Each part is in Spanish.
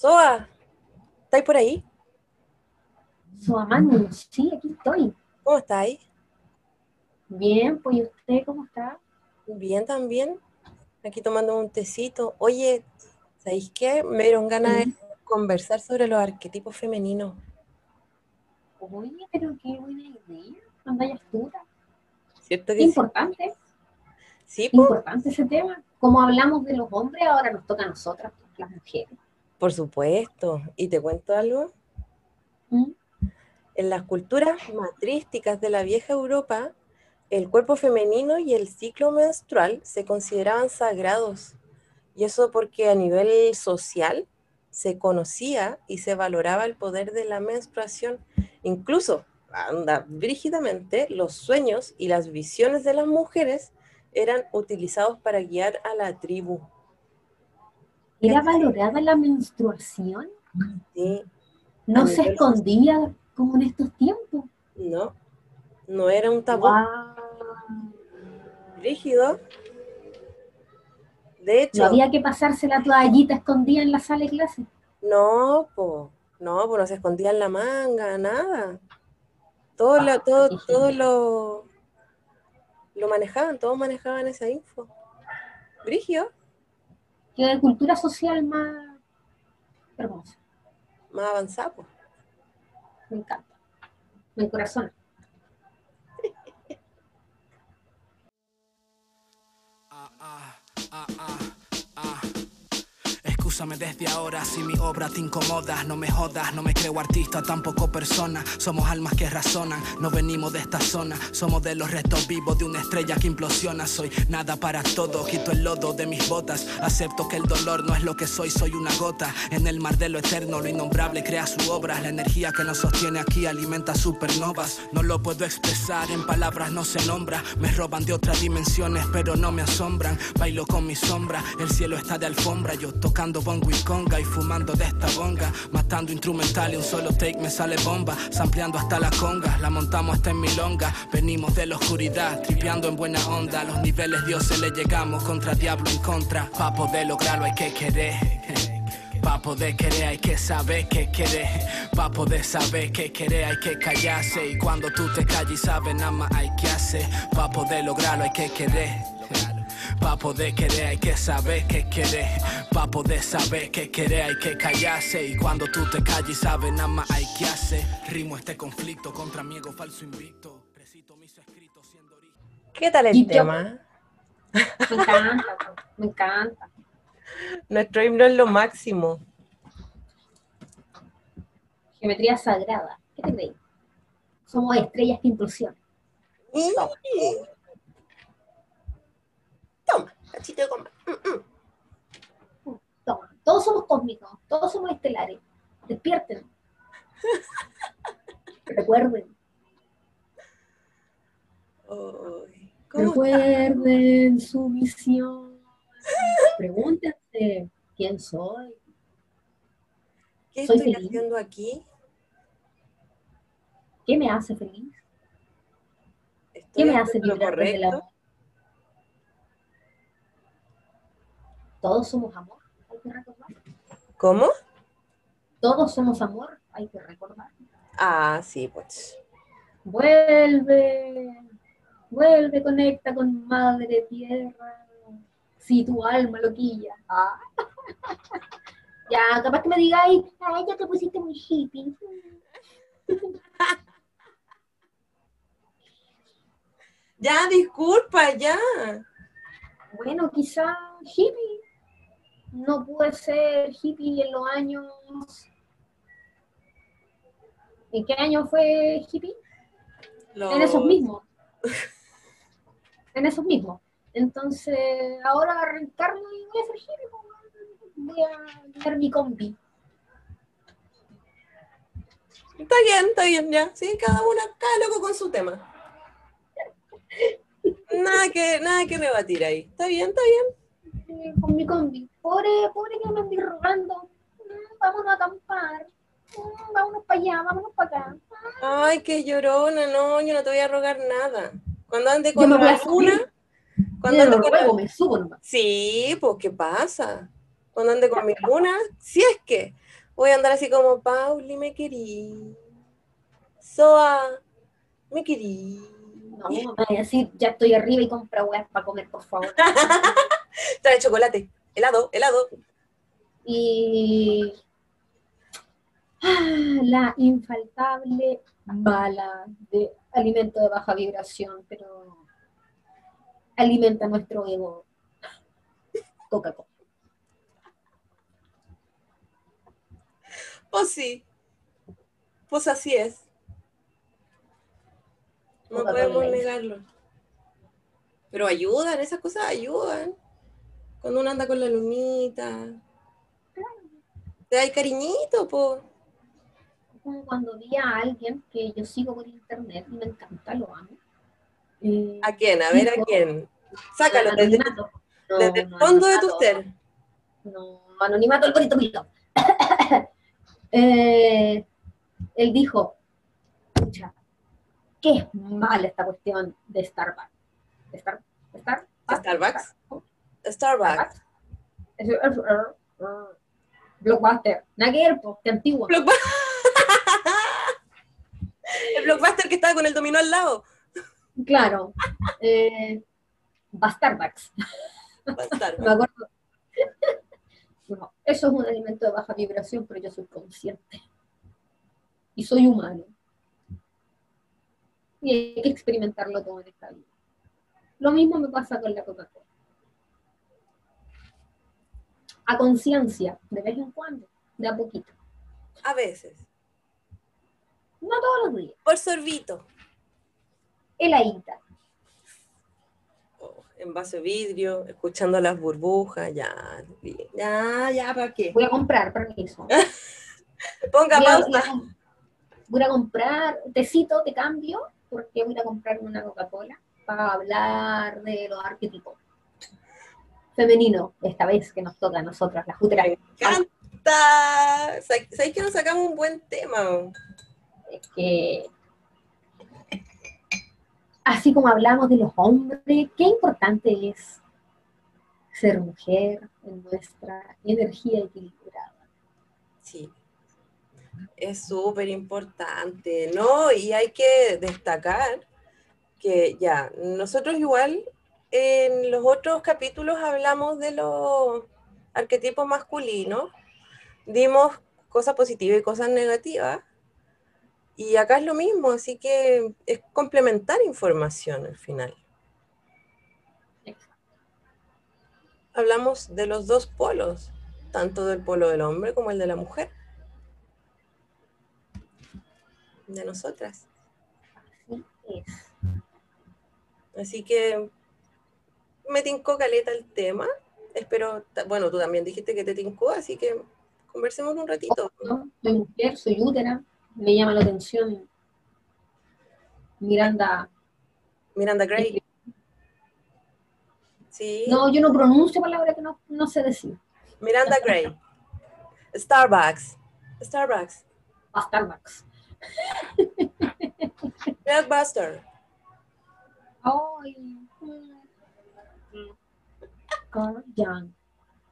Soa, ¿estáis por ahí? Soa Manu, sí, aquí estoy. ¿Cómo estáis? Bien, pues ¿y usted cómo está? Bien también. Aquí tomando un tecito. Oye, ¿sabéis qué? Me dieron ganas de conversar sobre los arquetipos femeninos. Oye, pero qué buena idea. Anda ya astuta. ¿Cierto que sí? importante, Sí, po, importante ese tema. Como hablamos de los hombres, ahora nos toca a nosotras, las mujeres. Por supuesto. ¿Y te cuento algo? ¿Mm? En las culturas matrísticas de la vieja Europa, el cuerpo femenino y el ciclo menstrual se consideraban sagrados. Y eso porque a nivel social se conocía y se valoraba el poder de la menstruación. Incluso, anda, brígidamente, los sueños y las visiones de las mujeres eran utilizados para guiar a la tribu. ¿Era valorada la menstruación? Sí, ¿No se escondía como en estos tiempos? no, no era un tabú. Guau. Rígido. De hecho, No había que pasarse la toallita escondida en la sala de clase. no, po, no, pues no se escondía en la manga, nada. Todo, lo, Ah, todo, todo lo, lo manejaban, todos manejaban esa info. Brigio, Qué cultura social más hermosa. más avanzado. po. Me encanta. Me encorazona. Ah, ah, ah, ah, ah. Desde ahora si mi obra te incomoda. No me jodas, no me creo artista, tampoco persona. Somos almas que razonan, no venimos de esta zona. Somos de los restos vivos de una estrella que implosiona. Soy nada para todo, quito el lodo de mis botas. Acepto que el dolor no es lo que soy, soy una gota. En el mar de lo eterno, lo innombrable crea su obra. La energía que nos sostiene aquí alimenta supernovas. No lo puedo expresar, en palabras no se nombra. Me roban de otras dimensiones, pero no me asombran. Bailo con mi sombra, el cielo está de alfombra. Yo tocando bongo y y fumando de esta bonga. Matando instrumental y un solo take me sale bomba. Sampleando hasta la conga, la montamos hasta en milonga. Venimos de la oscuridad, tripeando en buena onda. Los niveles dioses le llegamos contra diablo en contra. Pa' poder lograrlo hay que querer. Pa' poder querer hay que saber qué querer. Pa' poder saber qué querer hay que callarse. Y cuando tú te calles y sabes nada más hay que hacer. Pa' poder lograrlo hay que querer. Pa' poder querer hay que saber qué querer. Pa' poder saber qué querer hay que callarse. Y cuando tú te calles y sabes nada más hay que hacer. Rimo este conflicto contra mi ego falso invicto. Recito mis escritos siendo origen. ¿Qué tal el Y yo- tema? Me encanta, me encanta. Nuestro himno es lo máximo. Geometría sagrada. ¿Qué te crees? Somos estrellas que implosionan. Toma. Cachito de. Mm, mm. Toma. Todos somos cósmicos, todos somos estelares. Despierten. Recuerden. Ay, ¿cómo Recuerden su misión. Pregúntense quién soy. ¿Qué Soy estoy feliz. haciendo aquí? ¿Qué me hace feliz? ¿Qué ¿Estoy me hace vibrar desde el amor? Todos somos amor, hay que recordar. ¿Cómo? Todos somos amor, hay que recordar. Ah, sí, pues. Vuelve, vuelve, conecta con Madre Tierra. Si tu alma loquilla. Ah. Ya, capaz que me digáis, ay, ya te pusiste muy hippie. Ya, disculpa, ya. Bueno, quizá hippie. No pude ser hippie en los años. ¿En qué año fue hippie? En esos mismos. en esos mismos. Entonces, ahora reencarno y voy a ser hippie. pues, Voy a tener mi combi. Está bien, está bien, ya. Sí, cada uno, cada loco con su tema. Nada que, nada que rebatir ahí. Está bien, está bien. Eh, Con mi combi. Pobre, pobre que me estoy rogando. Mm, Vámonos a acampar. Mm, Vámonos para allá, vámonos para acá. Ay, qué llorona, no, yo no te voy a rogar nada. Cuando ande con la luna, cuando ande con la- ruego, me subo nomás. Sí, pues, ¿qué pasa? Cuando ande con mi luna, si es que voy a andar así como, Pauli, me querí. Soa, me querí. No, me voy a decir, ya estoy arriba y compra huevas para comer, por favor. Trae chocolate, helado, helado. Y ah, la infaltable bala de alimento de baja vibración, pero alimenta nuestro ego. Coca-Cola. Pues sí. Pues así es. No podemos negarlo. Pero ayudan, esas cosas ayudan. Cuando uno anda con la lunita. Te da el cariñito, po. Como cuando vi a alguien que yo sigo por internet y me encanta, lo amo. Eh, ¿A quién? A ver, ¿a quién? Sácalo desde. No, desde el fondo de tu ser. No, anonimato el bonito. Eh, él dijo, pucha, qué es mala esta cuestión de Starbucks. Star, Star, Starbucks. Starbucks. Es- Blockbuster. Nada que ver, qué antiguo. El blockbuster que estaba con el dominó al lado. Claro. Eh, va Starbucks. Starbucks. Me acuerdo. Eso es un alimento de baja vibración, pero yo soy consciente. Y soy humano. Y hay que experimentarlo todo en esta vida. Lo mismo me pasa con la Coca-Cola. A conciencia, de vez en cuando, de a poquito. A veces. No todos los días. Por sorbito. Heladita. Oh, en vaso de vidrio, escuchando las burbujas, ya, ya, ya, ¿para qué? Voy a comprar, permiso. Ponga Voy a, voy pausa. a- voy a comprar tecito de cambio porque voy a comprar una Coca-Cola para hablar de los arquetipos femenino esta vez que nos toca a nosotras, las juteras. Me encanta. Sa- ¿Sabéis que nos sacamos un buen tema? Es que así como hablamos de los hombres, qué importante es ser mujer en nuestra energía equilibrada. Sí. Es súper importante, ¿no? Y hay que destacar que ya, nosotros igual en los otros capítulos hablamos de los arquetipos masculinos, dimos cosas positivas y cosas negativas, y acá es lo mismo, así que es complementar información al final. Hablamos de los dos polos, tanto del polo del hombre como el de la mujer. De nosotras. Así que me tincó caleta el tema. Espero, bueno, tú también dijiste que te tincó, así que conversemos un ratito. Soy mujer, soy útera, me llama la atención Miranda. Miranda Gray. Sí, No, yo no pronuncio palabras que no, no sé decir. Miranda Gray. Starbucks. Starbucks. A Starbucks. Blockbuster. Ay. Carl Young.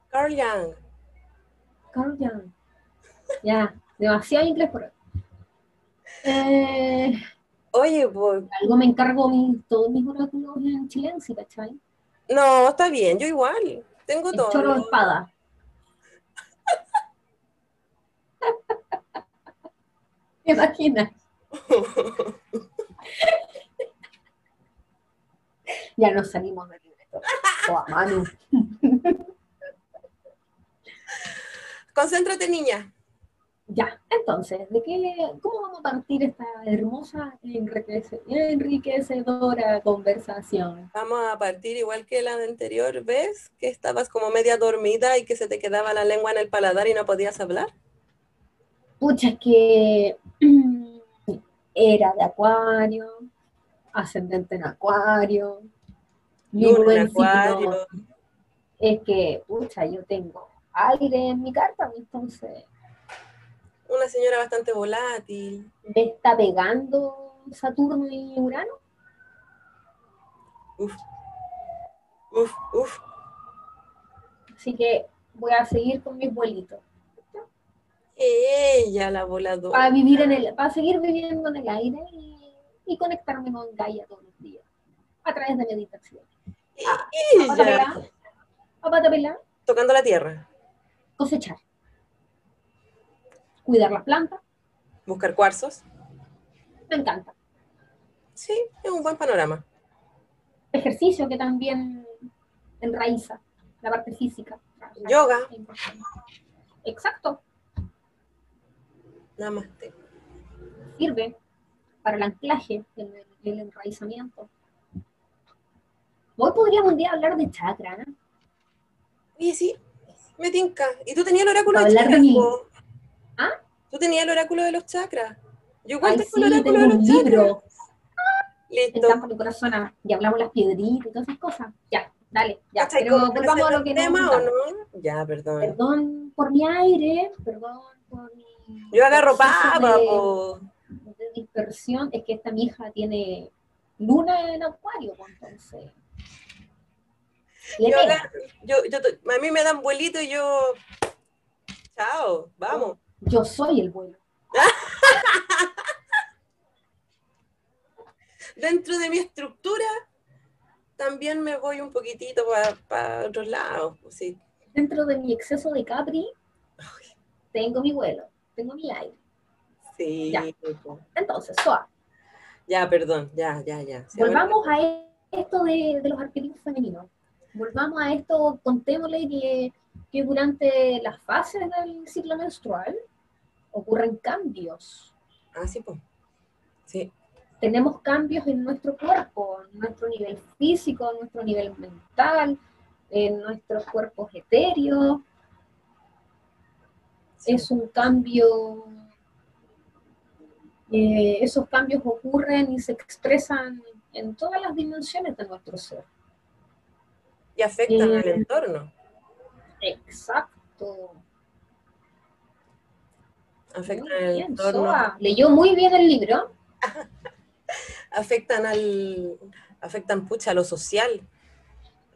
Carl Young. Carl Young. Ya, demasiado inglés por. Eh, Oye, pues, algo me encargo mi, todos mis oráculos en chilense, ¿cachai? no, está bien, yo igual. Tengo El todo. choro de espada. ¿Te imaginas? ya nos salimos del Manu. Concéntrate, niña. Ya, entonces, ¿de qué, ¿cómo vamos a partir esta hermosa, enriquece- enriquecedora conversación? Vamos a partir igual que la de anterior vez, que estabas como media dormida y que se te quedaba la lengua en el paladar y no podías hablar. Pucha, es que era de acuario, ascendente en acuario, mi buen signo es que, pucha, yo tengo aire en mi carta, entonces Una señora bastante volátil. me está pegando Saturno y Urano. Uf. Uf, uf. Así que voy a seguir con mis vuelitos. Ella, la voladora. Para vivir en el, para seguir viviendo en el aire y, y conectarme con Gaia todos los días. A través de meditación. Tocando la tierra. cosechar. Cuidar las plantas, Buscar cuarzos. me encanta. Sí, es un buen panorama. Ejercicio que también enraiza la parte física. Yoga. Exacto. Más. sirve para el anclaje, el, el enraizamiento. Hoy podríamos un día hablar de chakra, ¿no? Oye, sí, me tinca. ¿Y tú tenías el oráculo de chakras? de? ¿Ah? Tú tenías el oráculo de los chakras. Yo tengo sí, el oráculo de los chakras. libro, el Listo. campo de corazón, ah, y hablamos las piedritas y todas esas cosas. Ya, dale, ya. ¿Cachai Pero volvamos a lo el que tema o no? Ya, perdón. Perdón por mi aire, perdón por mi... Yo agarro papa, de- dispersión, es que esta mi hija tiene luna en acuario, entonces... Yo yo, a mí me dan vuelito y yo. Chao, vamos. Yo soy el vuelo. Dentro de mi estructura, también me voy un poquitito para otros lados. pues sí. Dentro de mi exceso de Capri, tengo mi vuelo, tengo mi aire. Sí, Ya. Entonces, suave. Ya, perdón, ya, ya, ya. Sí, Volvamos a esto de, de los arquetipos femeninos. Volvamos a esto, contémosle que, que durante las fases del ciclo menstrual ocurren cambios. Ah, sí, pues. Sí, Tenemos cambios en nuestro cuerpo, en nuestro nivel físico, en nuestro nivel mental, en nuestros cuerpos etéreos. sí. es un cambio, eh, esos cambios ocurren y se expresan en todas las dimensiones de nuestro ser. Y afectan Eh, al entorno. Exacto. Afectan al entorno. Soa. Leyó muy bien el libro. Afectan al. Afectan, pucha, a lo social.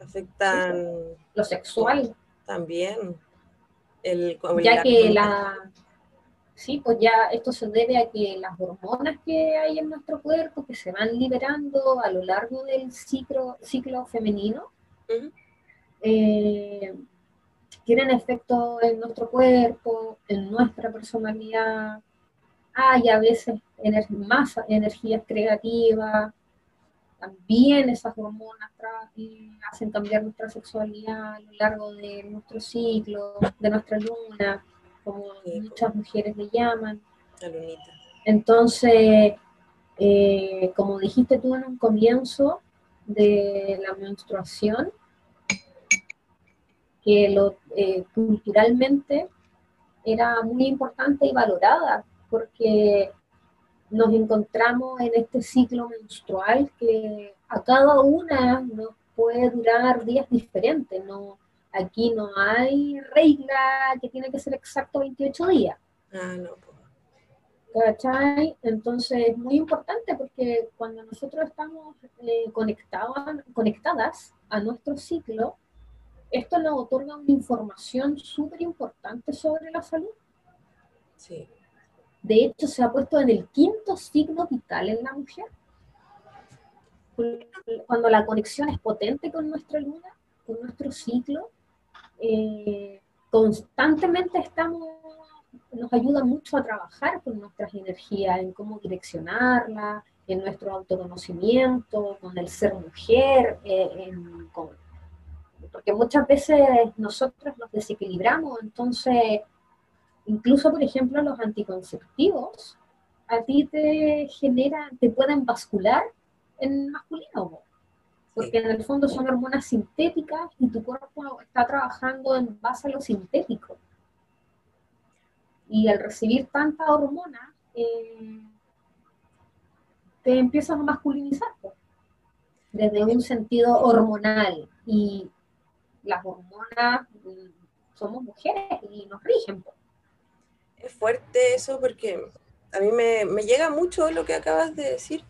Afectan Lo sexual, también. El, ya que la... Sí, pues ya esto se debe a que las hormonas que hay en nuestro cuerpo, que se van liberando a lo largo del ciclo, ciclo femenino, Eh, tienen efecto en nuestro cuerpo, en nuestra personalidad. Hay a veces ener- más energías creativas, también esas hormonas y hacen cambiar nuestra sexualidad a lo largo de nuestro ciclo, de nuestra luna, como Sí. muchas mujeres le llaman. La lunita. Entonces, eh, como dijiste tú en un comienzo de la menstruación, que lo, eh, culturalmente era muy importante y valorada, porque nos encontramos en este ciclo menstrual que a cada una nos puede durar días diferentes. No, aquí no hay regla que tiene que ser exacto 28 días. Ah, no. Entonces es muy importante porque cuando nosotros estamos eh, conectadas, conectadas a nuestro ciclo, esto nos otorga una información súper importante sobre la salud. Sí. De hecho, se ha puesto en el quinto signo vital en la mujer. Cuando la conexión es potente con nuestra luna, con nuestro ciclo, eh, constantemente estamos, nos ayuda mucho a trabajar con nuestras energías, en cómo direccionarlas, en nuestro autoconocimiento, con el ser mujer, eh, en- con- porque muchas veces nosotros nos desequilibramos, entonces incluso por ejemplo los anticonceptivos a ti te generan, te pueden bascular en masculino, po. porque en el fondo son hormonas sintéticas y tu cuerpo está trabajando en base a lo sintético. Y al recibir tanta hormona, eh, te empiezas a masculinizar desde un sentido hormonal. Y las hormonas mm, somos mujeres y nos rigen. Es fuerte eso porque a mí me, me llega mucho lo que acabas de decir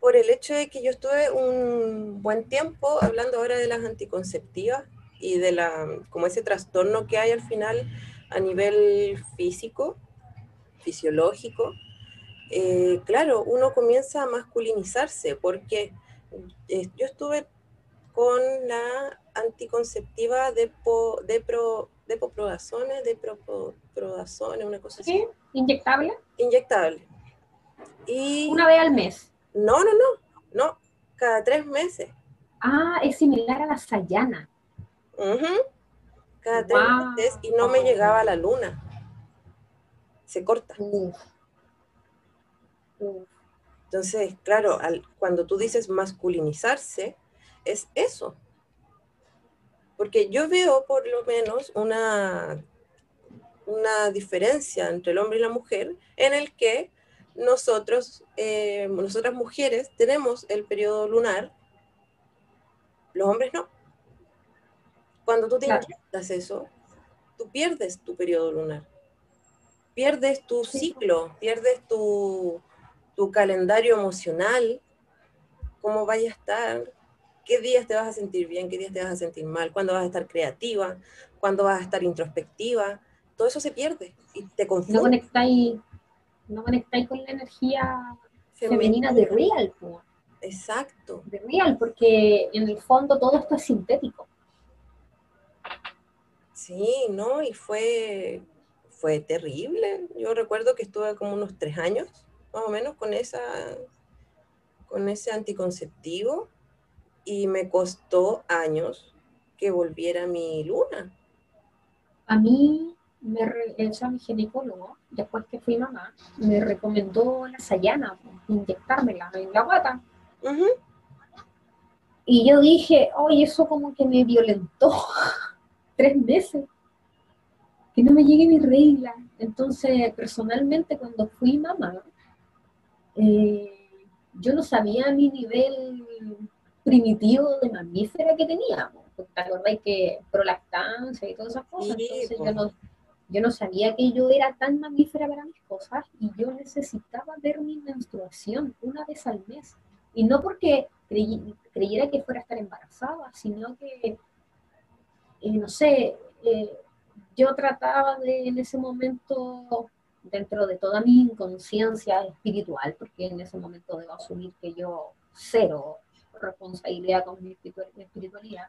por el hecho de que yo estuve un buen tiempo hablando ahora de las anticonceptivas y de la, como ese trastorno que hay al final a nivel físico, fisiológico, eh, claro, uno comienza a masculinizarse porque eh, yo estuve con la anticonceptiva de, po, de, pro, de una cosa así. ¿Sí? ¿Inyectable? Inyectable. Y, Una vez al mes. No, no, no, no, cada tres meses. Ah, es similar a la Sayana. Cada tres meses y no me llegaba la luna. Se corta. Entonces, claro, cuando tú dices masculinizarse, es eso. Porque yo veo por lo menos una, una diferencia entre el hombre y la mujer en el que nosotros, eh, nosotras mujeres, tenemos el periodo lunar, los hombres no. Cuando tú te eso, tú pierdes tu periodo lunar, pierdes tu ciclo, pierdes tu, tu calendario emocional, cómo vaya a estar, qué días te vas a sentir bien, qué días te vas a sentir mal, cuándo vas a estar creativa, cuándo vas a estar introspectiva, todo eso se pierde y te confunde. No conectáis, no conectáis con la energía femenina, de real. Exacto. De real, porque en el fondo todo esto es sintético. Sí, ¿no? Y fue, fue terrible. Yo recuerdo que estuve como unos tres años, más o menos, con esa con ese anticonceptivo y me costó años que volviera mi luna. A mí, me a mi ginecólogo, después que fui mamá, me recomendó la sayana, inyectármela en la guata. Y yo dije, oye, eso como que me violentó tres meses, que no me llegue mi regla. Entonces, personalmente, cuando fui mamá, eh, yo no sabía mi nivel primitivo de mamífera que teníamos. ¿Te acordáis que prolactancia y todas esas cosas? Entonces yo no, yo no sabía que yo era tan mamífera para mis cosas y yo necesitaba ver mi menstruación una vez al mes. Y no porque creyera que fuera a estar embarazada, sino que, no sé, eh, yo trataba de en ese momento, dentro de toda mi inconsciencia espiritual, porque en ese momento debo asumir que yo cero responsabilidad con mi espiritualidad,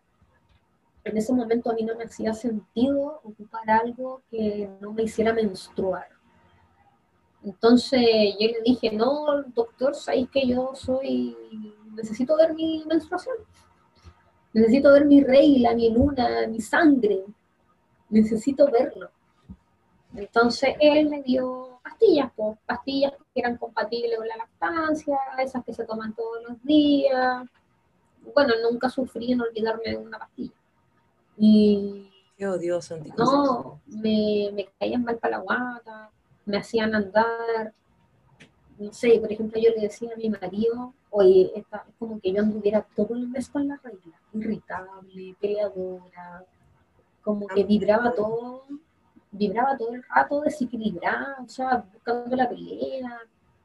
en ese momento a mí no me hacía sentido ocupar algo que no me hiciera menstruar. Entonces yo le dije, no, doctor, sabéis que yo soy, necesito ver mi menstruación, necesito ver mi regla, mi luna, mi sangre, necesito verlo. Entonces él me dio pastillas, pues, pastillas que eran compatibles con la lactancia, esas que se toman todos los días. Bueno, nunca sufrí en olvidarme de una pastilla. Y. Qué odioso, No, me, me caían mal para la guata, me hacían andar. No sé, por ejemplo, yo le decía a mi marido, oye, es como que yo anduviera todo el mes con la regla, irritable, peleadora, como que vibraba todo vibraba todo el rato desequilibrada, o sea, buscando la pelea,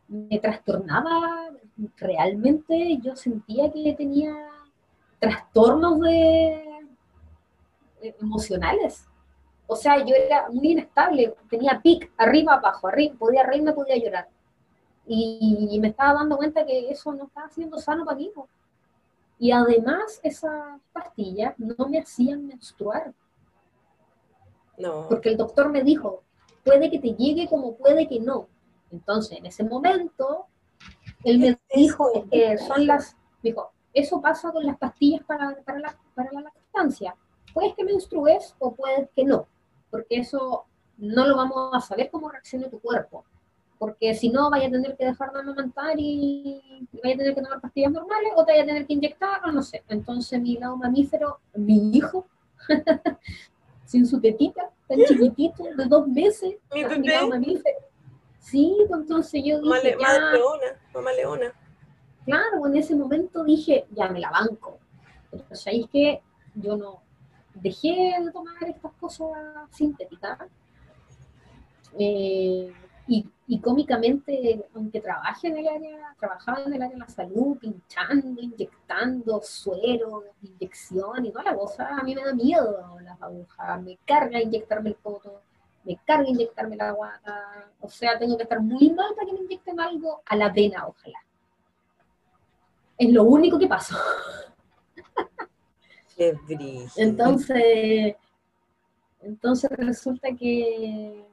me trastornaba, realmente yo sentía que tenía trastornos de, emocionales. O sea, yo era muy inestable, tenía pic, arriba, abajo, arriba, podía reírme, podía llorar. Y, me estaba dando cuenta que eso no estaba siendo sano para mí. Y además esas pastillas no me hacían menstruar. Porque el doctor me dijo, puede que te llegue como puede que no. Entonces, en ese momento, él me dijo que son las, dijo, eso pasa con las pastillas para, para, la, para la lactancia. Puedes que menstrues o puedes que no, porque eso no lo vamos a saber cómo reacciona tu cuerpo. Porque si no, vaya a tener que dejar de amamantar y vaya a tener que tomar pastillas normales o te vaya a tener que inyectar, o no sé. Entonces, mi lado mamífero, mi hijo, sin su tetita, tan chiquitito, de dos meses. Mi bebé. Sí, pues, entonces yo dije, mamá, ya, leona, mamá leona. Claro, en ese momento dije, ya me la banco. Pero sabéis que yo no dejé de tomar estas cosas sintéticas. Eh, y, y cómicamente, aunque trabaje en el área, trabajaba en el área de la salud, pinchando, inyectando suero, inyección y toda la cosa, a mí me da miedo las agujas, me carga inyectarme el poto, me carga inyectarme la guata, o sea, tengo que estar muy mal para que me inyecten algo a la vena, ojalá. Es lo único que pasó. Qué. Entonces, entonces resulta que,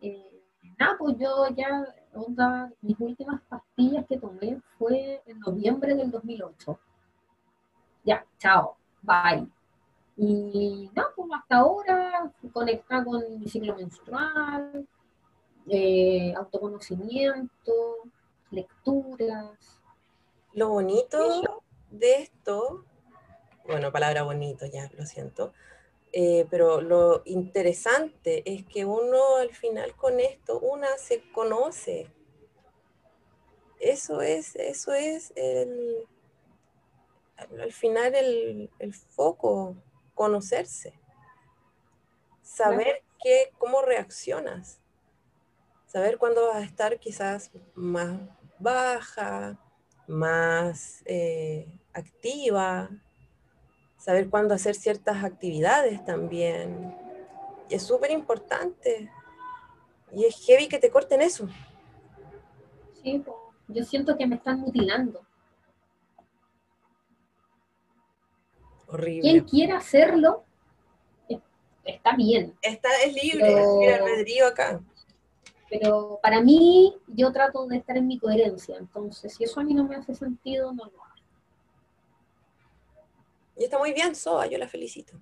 eh, nada, pues yo ya, onda, mis últimas pastillas que tomé fue en noviembre del 2008. Ya, chao, bye. Y nada, pues hasta ahora, conectada con mi ciclo menstrual, eh, autoconocimiento, lecturas. Lo bonito de esto, bueno, palabra bonito ya, lo siento, eh, pero lo interesante es que uno al final con esto, una se conoce. Eso es, eso es el, al final el, el foco, conocerse. Saber qué, cómo reaccionas. Saber cuándo vas a estar quizás más baja, más eh, activa, saber cuándo hacer ciertas actividades también. Y es súper importante. Y es heavy que te corten eso. Sí, yo siento que me están mutilando. Horrible. Quien quiera hacerlo, es- está bien. Está, es libre, Pero- es albedrío acá. Pero para mí, yo trato de estar en mi coherencia. Entonces, si eso a mí no me hace sentido, no lo hago. Y está muy bien, Soa, yo la felicito.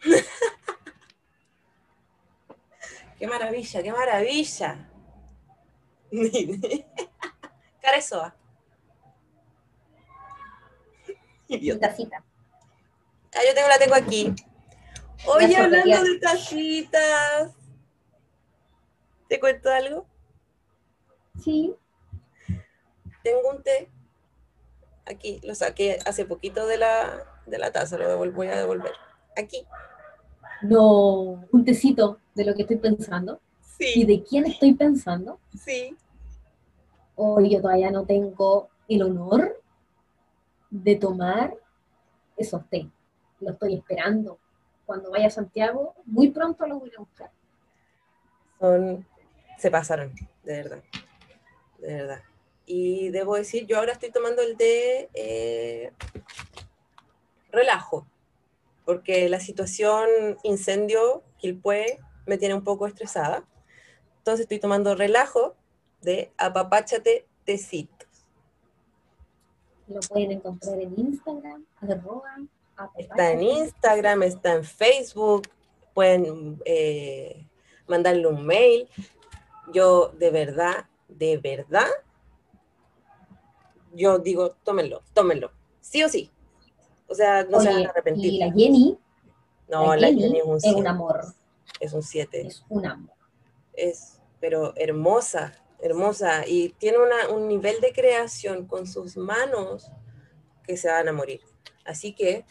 qué maravilla, qué maravilla. Cara de Soa. Idiota. tacita. Ah, yo tengo, la tengo aquí. Oye, La hablando de tacitas. ¿Te cuento algo? Sí, Tengo un té. Aquí, lo saqué hace poquito de la, de la taza, lo voy a devolver. Aquí. no, un tecito de lo que estoy pensando. ¿Y Sí, de quién estoy pensando? sí. Hoy yo todavía no tengo el honor de tomar esos té. Lo estoy esperando. Cuando vaya a Santiago, muy pronto lo voy a buscar. Son, se pasaron, de verdad. De verdad. Y debo decir, yo ahora estoy tomando el de eh, relajo, porque la situación incendio Quilpué me tiene un poco estresada. Entonces estoy tomando relajo de apapáchate tecitos. Lo pueden encontrar en Instagram, arroba, Está en Instagram, está en Facebook, pueden eh, mandarle un mail. Yo de verdad, de verdad, yo digo, tómenlo, tómenlo, sí o sí. O sea, no se van a arrepentir. y la Jenny, no, la la Jenny es un es un 7, amor, es un 7. es un amor. es, pero hermosa, hermosa, y tiene una- un nivel de creación con sus manos que se van a morir. Así que,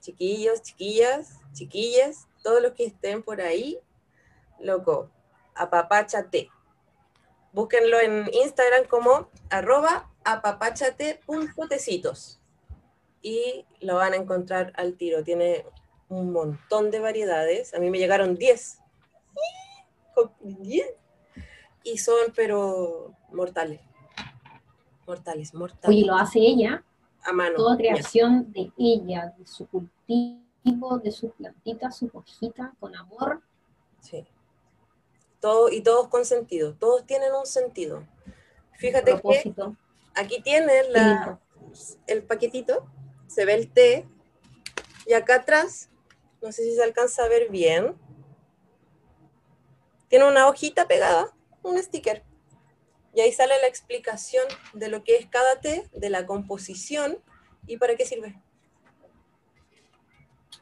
chiquillos, chiquillas, chiquillas, todos los que estén por ahí, loco, apapáchate. Búsquenlo en Instagram como arroba apapáchate.tecitos y lo van a encontrar al tiro. Tiene un montón de variedades. A mí me llegaron 10 con 10. Y son, pero mortales. Mortales, mortales. Oye, lo hace ella, a mano. toda creación de ella, de su cultivo, de sus plantitas, sus hojitas, con amor. Sí. Todo, y todos con sentido. Todos tienen un sentido. Fíjate que. Aquí tienes la, el paquetito, se ve el té, y acá atrás, no sé si se alcanza a ver bien, tiene una hojita pegada, un sticker. Y ahí sale la explicación de lo que es cada té, de la composición y para qué sirve.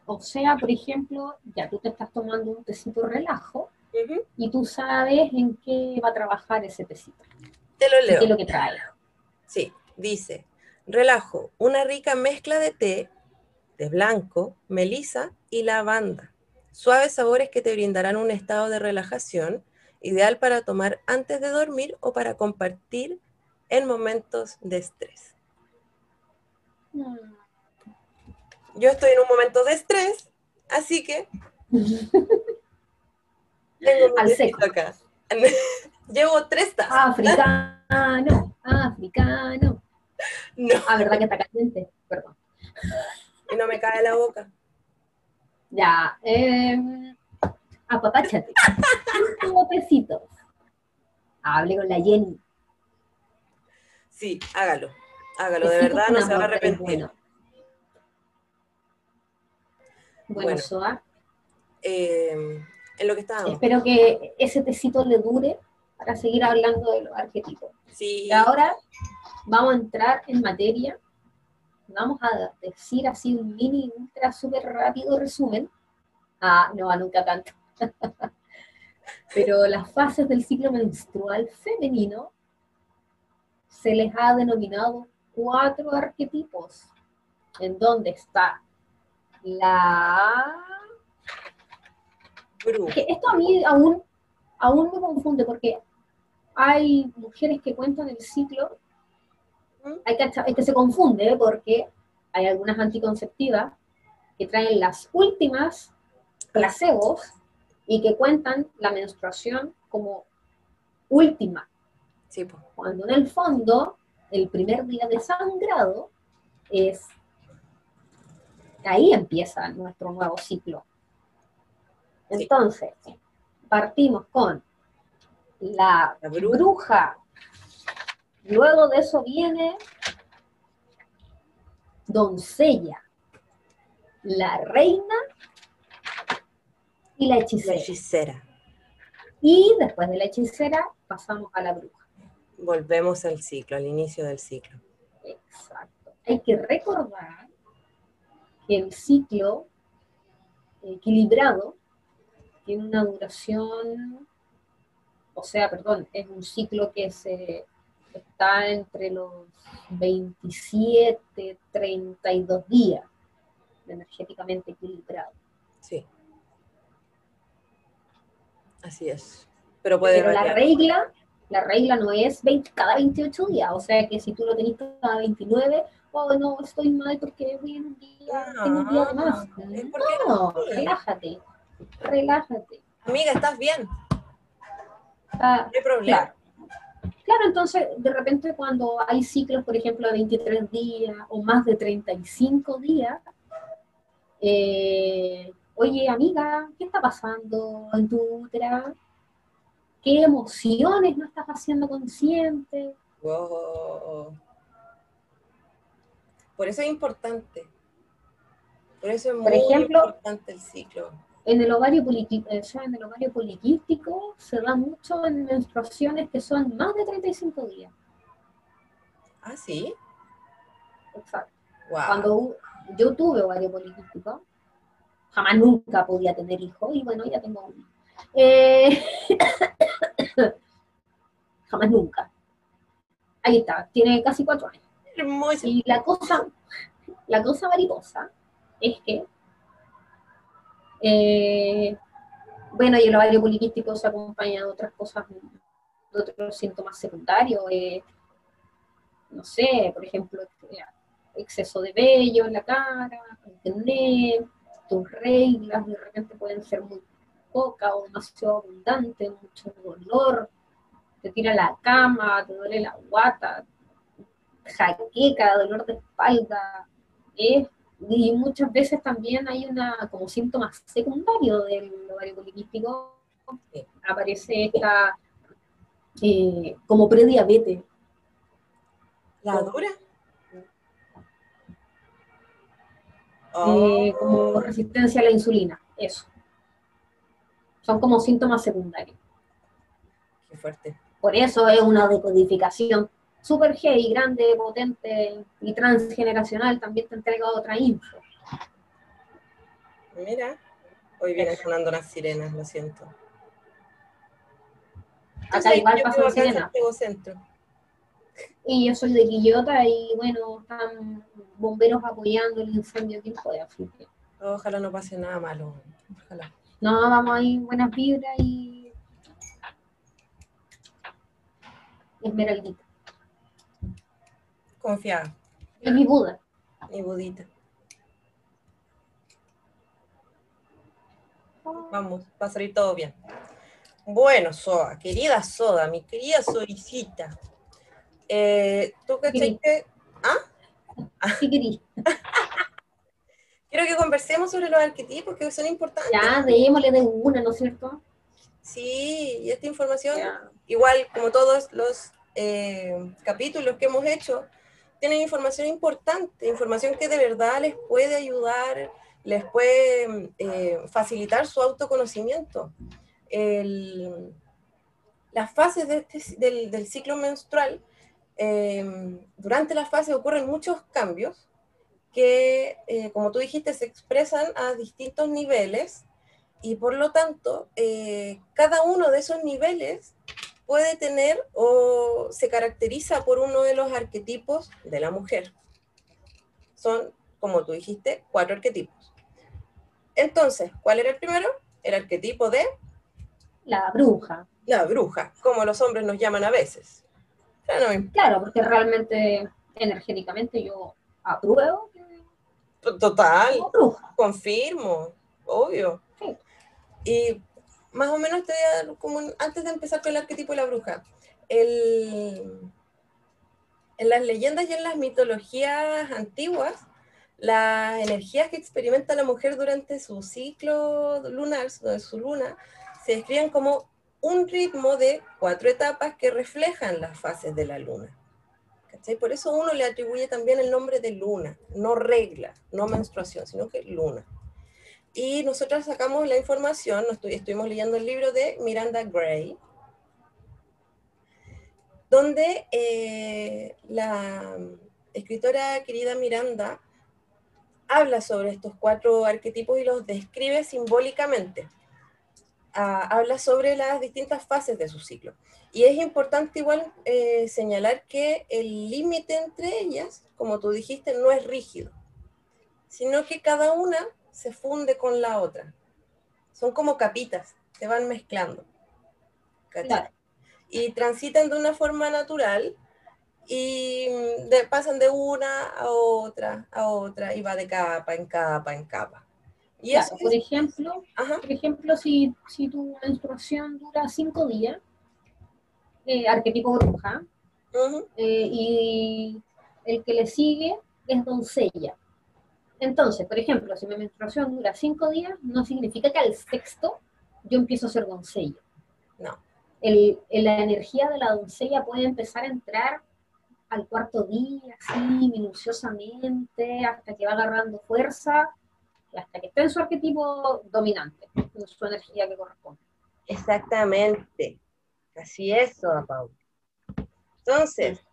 O sea, por ejemplo, ya tú te estás tomando un tecito relajo y tú sabes en qué va a trabajar ese tecito, Te lo y qué es leo. lo que trae. Sí, dice, relajo, una rica mezcla de té, de blanco, melisa y lavanda. Suaves sabores que te brindarán un estado de relajación ideal para tomar antes de dormir o para compartir en momentos de estrés. Yo estoy en un momento de estrés, así que tengo seco. acá. Llevo tres tazas. Africano, africano. No, Ah, ¿verdad que está caliente? Perdón. y no me cae la boca. Ya, eh, apapáchate. Cinco pesitos. Hable con la Jenny. Sí, hágalo. Hágalo, de verdad no se va a arrepentir. Bueno, bueno, Bueno. Soa, Eh, en lo que estábamos. espero que ese tecito le dure para seguir hablando de los arquetipos. Sí, Y ahora vamos a entrar en materia. Vamos a decir así un mini, ultra, súper rápido resumen. Ah, no, nunca tanto. Pero las fases del ciclo menstrual femenino se les ha denominado cuatro arquetipos, en donde está la Bru. que esto a mí aún, aún me confunde porque hay mujeres que cuentan el ciclo, ¿Mm? hay que, es que se confunde porque hay algunas anticonceptivas que traen las últimas placebos y que cuentan la menstruación como última, Sí, po. cuando en el fondo el primer día de sangrado es, ahí empieza nuestro nuevo ciclo. Sí. Partimos con la La Bru. bruja, luego de eso viene doncella, la reina y la La hechicera. hechicera. Y después de la hechicera pasamos a la bruja. Volvemos al ciclo, al inicio del ciclo. Exacto. Hay que recordar que el ciclo equilibrado tiene una duración, o sea, perdón, es un ciclo que se está entre los 27, 32 días energéticamente equilibrado. Sí. Así es. Pero puede Pero la regla, la regla no es 20 cada 28 días, o sea que si tú lo tenés cada 29, oh no, estoy mal porque voy en un día, tengo un día de más. Es porque No, no. relájate, relájate. Amiga, ¿estás bien? Ah, No hay problema. claro. Claro, entonces de repente cuando hay ciclos, por ejemplo, de 23 días o más de 35 días, eh, oye amiga, ¿qué está pasando en tu útera? ¿Qué emociones no estás haciendo consciente? Wow. Por eso es importante. Por eso es Por muy ejemplo- importante el ciclo. En el ovario, o sea, en el ovario poliquístico se da mucho en menstruaciones que son más de 35 días. Ah, sí. Exacto. Wow. Cuando yo tuve ovario poliquístico, jamás nunca podía tener hijos, y bueno, ya tengo uno. Eh, jamás nunca. Ahí está, tiene casi cuatro años. Hermoso. Y la cosa, la cosa mariposa es que, eh, bueno, y el ovario poliquístico se acompaña de otras cosas, de otros síntomas secundarios, eh, no sé, por ejemplo, eh, exceso de vello en la cara, acné, tus reglas de repente pueden ser muy pocas o demasiado abundantes, mucho dolor, te tira la cama, te duele la guata, jaqueca, dolor de espalda, ¿eh? Y muchas veces también hay una como síntoma secundario del ovario poliquístico, Sí. aparece esta eh, como prediabetes, ¿La dura? eh, Oh, como resistencia a la insulina, eso. Son como síntomas secundarios. qué fuerte. Por eso es una decodificación super heavy, grande, potente y transgeneracional. También te entrega otra info. Mira, hoy vienen sonando las sirenas, lo siento. Acá igual yo pasan sirenas. Y yo soy de Quillota y bueno, están bomberos apoyando el incendio que. Así que, Ojalá no pase nada malo. Ojalá. no, vamos ahí, buenas vibras y Esmeraldita. Confiada. Es mi Buda. Mi budita. Vamos, va a salir todo bien. Bueno, Soda, querida Soda, mi querida Soricita. Eh, ¿Tú cachai que ¿Ah? Sí. Quiero que conversemos sobre los arquetipos que son importantes. Ya, démosle de una, ¿no es cierto? Sí, y esta información, Ya. igual como todos los eh, capítulos que hemos hecho, tienen información importante, información que de verdad les puede ayudar, les puede eh, facilitar su autoconocimiento. El- las fases de este- del, del ciclo menstrual, eh, durante las fases ocurren muchos cambios que, eh, como tú dijiste, se expresan a distintos niveles y por lo tanto, eh, cada uno de esos niveles puede tener o se caracteriza por uno de los arquetipos de la mujer. Son, como tú dijiste, cuatro arquetipos. Entonces, ¿cuál era el primero? El arquetipo de La bruja. la bruja, como los hombres nos llaman a veces. Pero no. Claro, porque realmente energéticamente yo apruebo Total, como bruja. confirmo, obvio. Sí. Y más o menos te como antes de empezar con el arquetipo de la bruja, en las leyendas y en las mitologías antiguas, las energías que experimenta la mujer durante su ciclo lunar, su luna, se describen como un ritmo de cuatro etapas que reflejan las fases de la luna. ¿Cachai? Por eso uno le atribuye también el nombre de luna, no regla, no menstruación, sino que luna. Y nosotros sacamos la información, nos estu- estuvimos leyendo el libro de Miranda Gray, donde eh, la escritora querida Miranda habla sobre estos cuatro arquetipos y los describe simbólicamente. Ah, habla sobre las distintas fases de su ciclo. Y es importante igual eh, señalar que el límite entre ellas, como tú dijiste, no es rígido, sino que cada una se funde con la otra. Son como capitas, se van mezclando. Y transitan de una forma natural y mm, de- pasan de una a otra, a otra, y va de capa en capa en capa. Y Claro, eso por es- ejemplo, ajá, por ejemplo, si, si tu menstruación dura cinco días, eh, arquetipo bruja, ujú, eh, y el que le sigue es doncella. Entonces, por ejemplo, si mi menstruación dura cinco días, no significa que al sexto yo empiezo a ser doncella. no, El, el- la energía de la doncella puede empezar a entrar al cuarto día, así, minuciosamente, hasta que va agarrando fuerza, y hasta que esté en su arquetipo dominante, en su energía que corresponde. Exactamente. Así es, Soda. Entonces,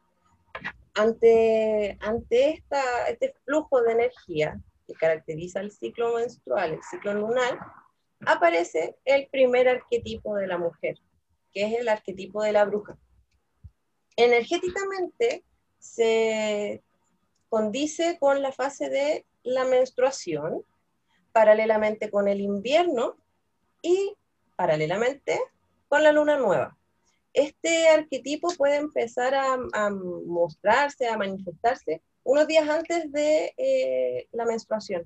ante, ante este flujo de energía que caracteriza el ciclo menstrual, el ciclo lunar, aparece el primer arquetipo de la mujer, que es el arquetipo de la bruja. Energéticamente se condice con la fase de la menstruación, paralelamente con el invierno y paralelamente con la luna nueva. Este arquetipo puede empezar a, a mostrarse, a manifestarse unos días antes de eh, la menstruación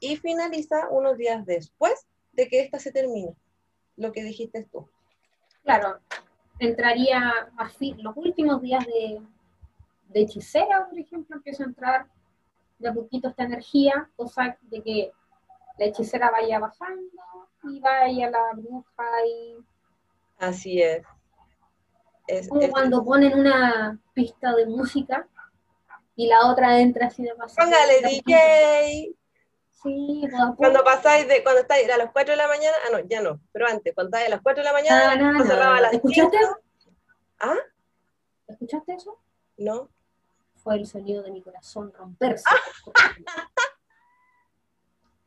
y finaliza unos días después de que ésta se termine, lo que dijiste tú. Claro, entraría así, los últimos días de, de hechicera, por ejemplo, empieza a entrar de a poquito esta energía, cosa de que la hechicera vaya bajando y vaya la bruja y Así es. Es- como es- cuando ponen una pista de música y la otra entra así de pasada. Póngale DJ. Sí, pues, poco. Cuando pasáis de, cuando estáis a las 4 de la mañana, ah, no, ya no, pero antes, cuando estáis a las 4 de la mañana, Ah, no, pues cerraba a no. las ¿Escuchaste? 5. ¿Ah? ¿Escuchaste eso? No. Fue el sonido de mi corazón romperse.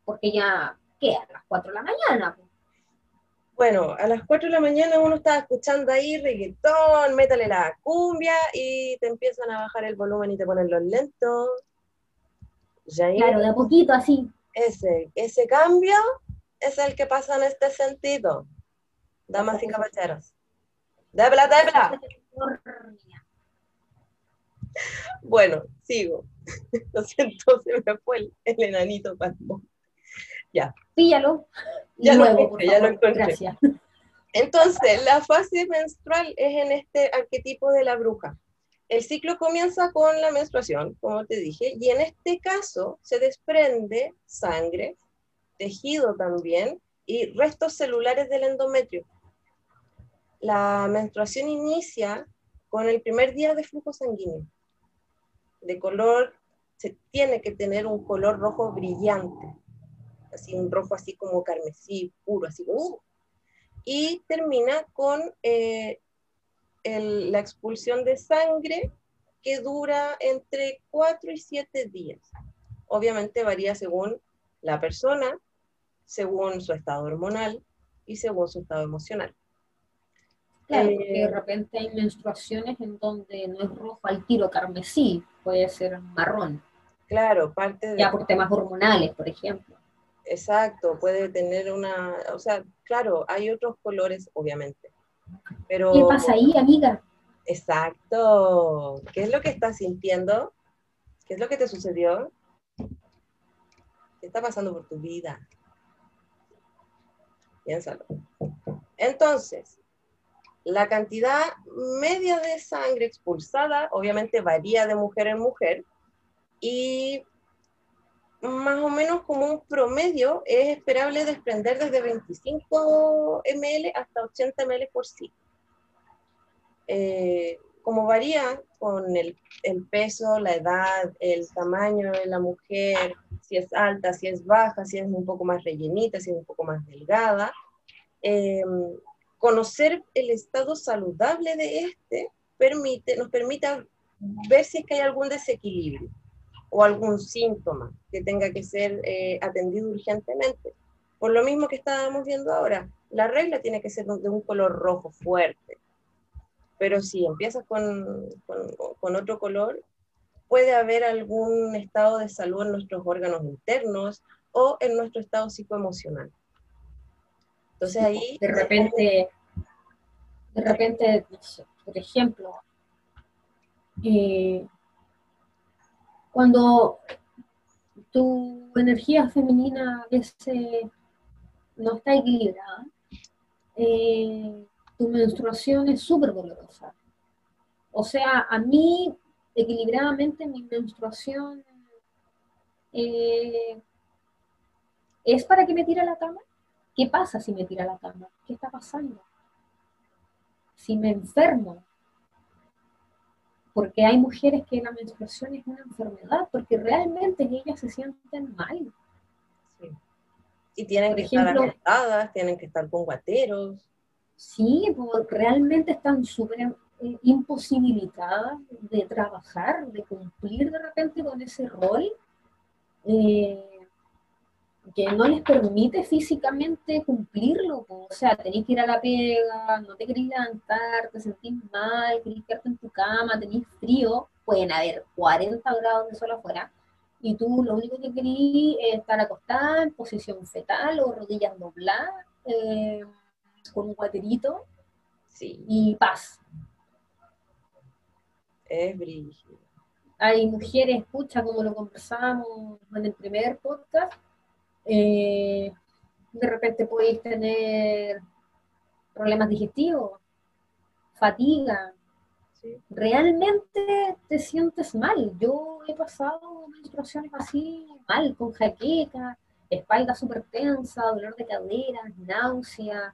Porque ya, ¿qué? A las 4 de la mañana. Bueno, a las 4 de la mañana uno está escuchando ahí reggaetón, métale la cumbia y te empiezan a bajar el volumen y te ponen los lentos. Claro, de a poquito así. ese, ese cambio es el que pasa en este sentido. Damas y caballeros. ¡Debla, debla! Bueno, sigo. Lo siento, se me fue el, enanito. Ya. Píllalo. Ya lo encontré, ya lo encontré. Gracias. Entonces, la fase menstrual es en este arquetipo de la bruja. El ciclo comienza con la menstruación, como te dije, y en este caso se desprende sangre, tejido también y restos celulares del endometrio. La menstruación inicia con el primer día de flujo sanguíneo. De color, se tiene que tener un color rojo brillante, así un rojo así como carmesí, puro, así. Uh, y termina con eh, la expulsión de sangre que dura entre 4 y 7 días. Obviamente varía según la persona, según su estado hormonal y según su estado emocional. Claro, porque de eh, repente hay menstruaciones en donde no es rojo al tiro carmesí, puede ser marrón. Claro, parte de... Ya por temas hormonales, por ejemplo. Exacto, puede tener una, o sea, claro, hay otros colores, obviamente. Pero, ¿Qué pasa ahí, amiga? Exacto. ¿Qué es lo que estás sintiendo? ¿Qué es lo que te sucedió? ¿Qué está pasando por tu vida? Piénsalo. Entonces, la cantidad media de sangre expulsada obviamente varía de mujer en mujer y más o menos como un promedio es esperable desprender desde 25 ml hasta 80 ml por sí. Eh, como varía con el, peso, la edad, el tamaño de la mujer, si es alta, si es baja, si es un poco más rellenita, si es un poco más delgada, em, conocer el estado saludable de este permite, nos permite ver si es que hay algún desequilibrio o algún síntoma que tenga que ser eh, atendido urgentemente. Por lo mismo que estábamos viendo ahora, la regla tiene que ser de un color rojo fuerte. Pero si empiezas con, con, otro color, puede haber algún estado de salud en nuestros órganos internos o en nuestro estado psicoemocional. Entonces ahí... De repente, de repente, por ejemplo, eh, cuando tu energía femenina a veces no está equilibrada, eh, tu menstruación es súper dolorosa. O sea, a mí, equilibradamente, mi menstruación eh, es para que me tire a la cama. ¿Qué pasa si me tira a la cama? ¿Qué está pasando? Si me enfermo, porque hay mujeres que la menstruación es una enfermedad, porque realmente ellas se sienten mal. Sí. Y tienen que estar acostadas, tienen que estar con guateros. Sí, pues, realmente están súper eh, imposibilitadas de trabajar, de cumplir de repente con ese rol. Eh, que no les permite físicamente cumplirlo. O sea, tenés que ir a la pega, no te querés levantar, te sentís mal, querés quedarte en tu cama, tenés frío, pueden haber 40 grados de sol afuera, y tú lo único que querís es estar acostada en posición fetal o rodillas dobladas, eh, con un guaterito, sí. y paz. Es brillo. Hay mujeres, escucha, como lo conversamos en el primer podcast, eh, de repente podéis tener problemas digestivos, fatiga. Realmente te sientes mal. Yo he pasado menstruaciones así mal, con jaqueca, espalda súper tensa, dolor de cadera, náusea.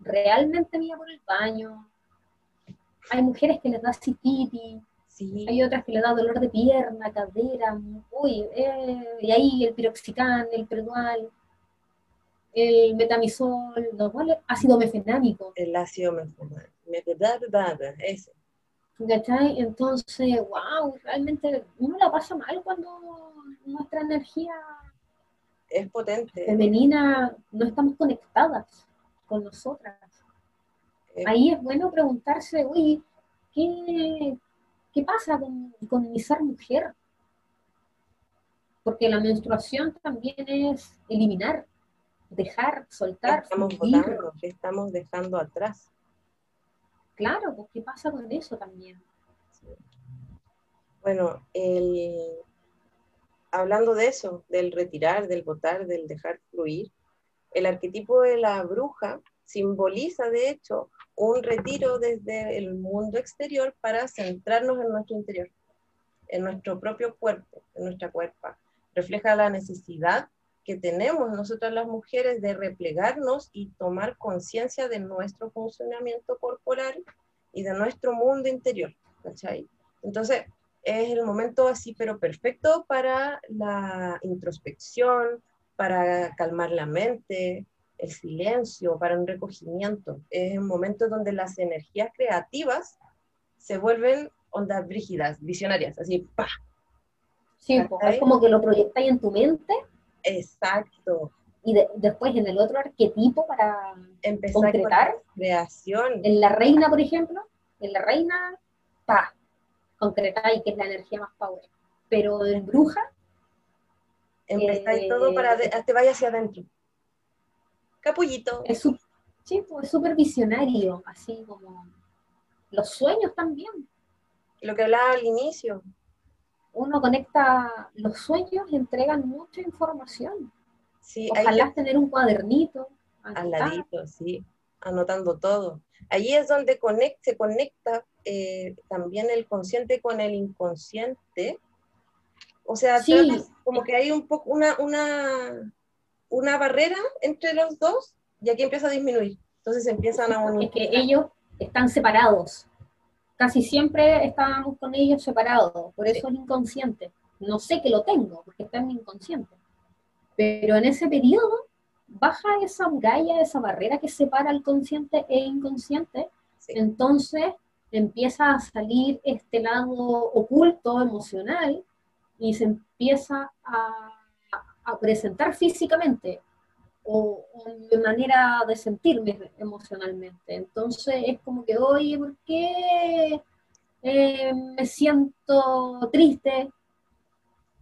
Realmente me por el baño. Hay mujeres que les da cistitis, hay otras que le da dolor de pierna, cadera, uy, eh, y ahí el piroxicán, el predual, el metamisol, no, ácido mefenámico. El ácido mefenámico, ese. ¿Cachai? Entonces, wow, realmente uno la pasa mal cuando nuestra energía es potente. Femenina, no estamos conectadas con nosotras. Ahí es bueno preguntarse, uy, ¿qué, ¿Qué pasa con, mi ser mujer? Porque la menstruación también es eliminar, dejar, soltar. estamos votando? ¿Qué estamos dejando atrás? Claro, pues ¿qué pasa con eso también? Bueno, hablando de eso, del retirar, del votar, del dejar fluir, el arquetipo de la bruja simboliza, de hecho, un retiro desde el mundo exterior para centrarnos en nuestro interior, en nuestro propio cuerpo, en nuestra cuerpa. Refleja la necesidad que tenemos nosotras las mujeres de replegarnos y tomar conciencia de nuestro funcionamiento corporal y de nuestro mundo interior. Entonces, es el momento así, pero perfecto para la introspección, para calmar la mente, el silencio, para un recogimiento. Es un momento donde las energías creativas se vuelven ondas brígidas, visionarias, así, ¡pa! Sí, es como que lo proyectáis en tu mente Exacto. Y después en el otro arquetipo para empezar concretar. creación. En la reina, por ejemplo, en la reina, pa, concretar y que es la energía más power. Pero en bruja. Empezáis eh, todo para te vaya hacia adentro. Capullito. Es sí, pues, súper visionario, así como los sueños también. Lo que hablaba al inicio, uno conecta los sueños, entregan mucha información. Sí, Ojalá tener un cuadernito. Al ladito, sí, anotando todo. Allí es donde se conecta eh, también el consciente con el inconsciente. O sea, como que hay un poco una, una, una barrera entre los dos y aquí empieza a disminuir. Entonces empiezan a unir. Es que ellos están separados casi siempre estábamos con ellos separados, por eso es inconsciente. No sé que lo tengo, porque está en mi inconsciente. Pero en ese periodo baja esa muralla, esa barrera que separa el consciente e inconsciente, entonces empieza a salir este lado oculto, emocional, y se empieza a, a presentar físicamente o, mi manera de sentirme emocionalmente. Entonces es como que, oye, ¿por qué eh, me siento triste?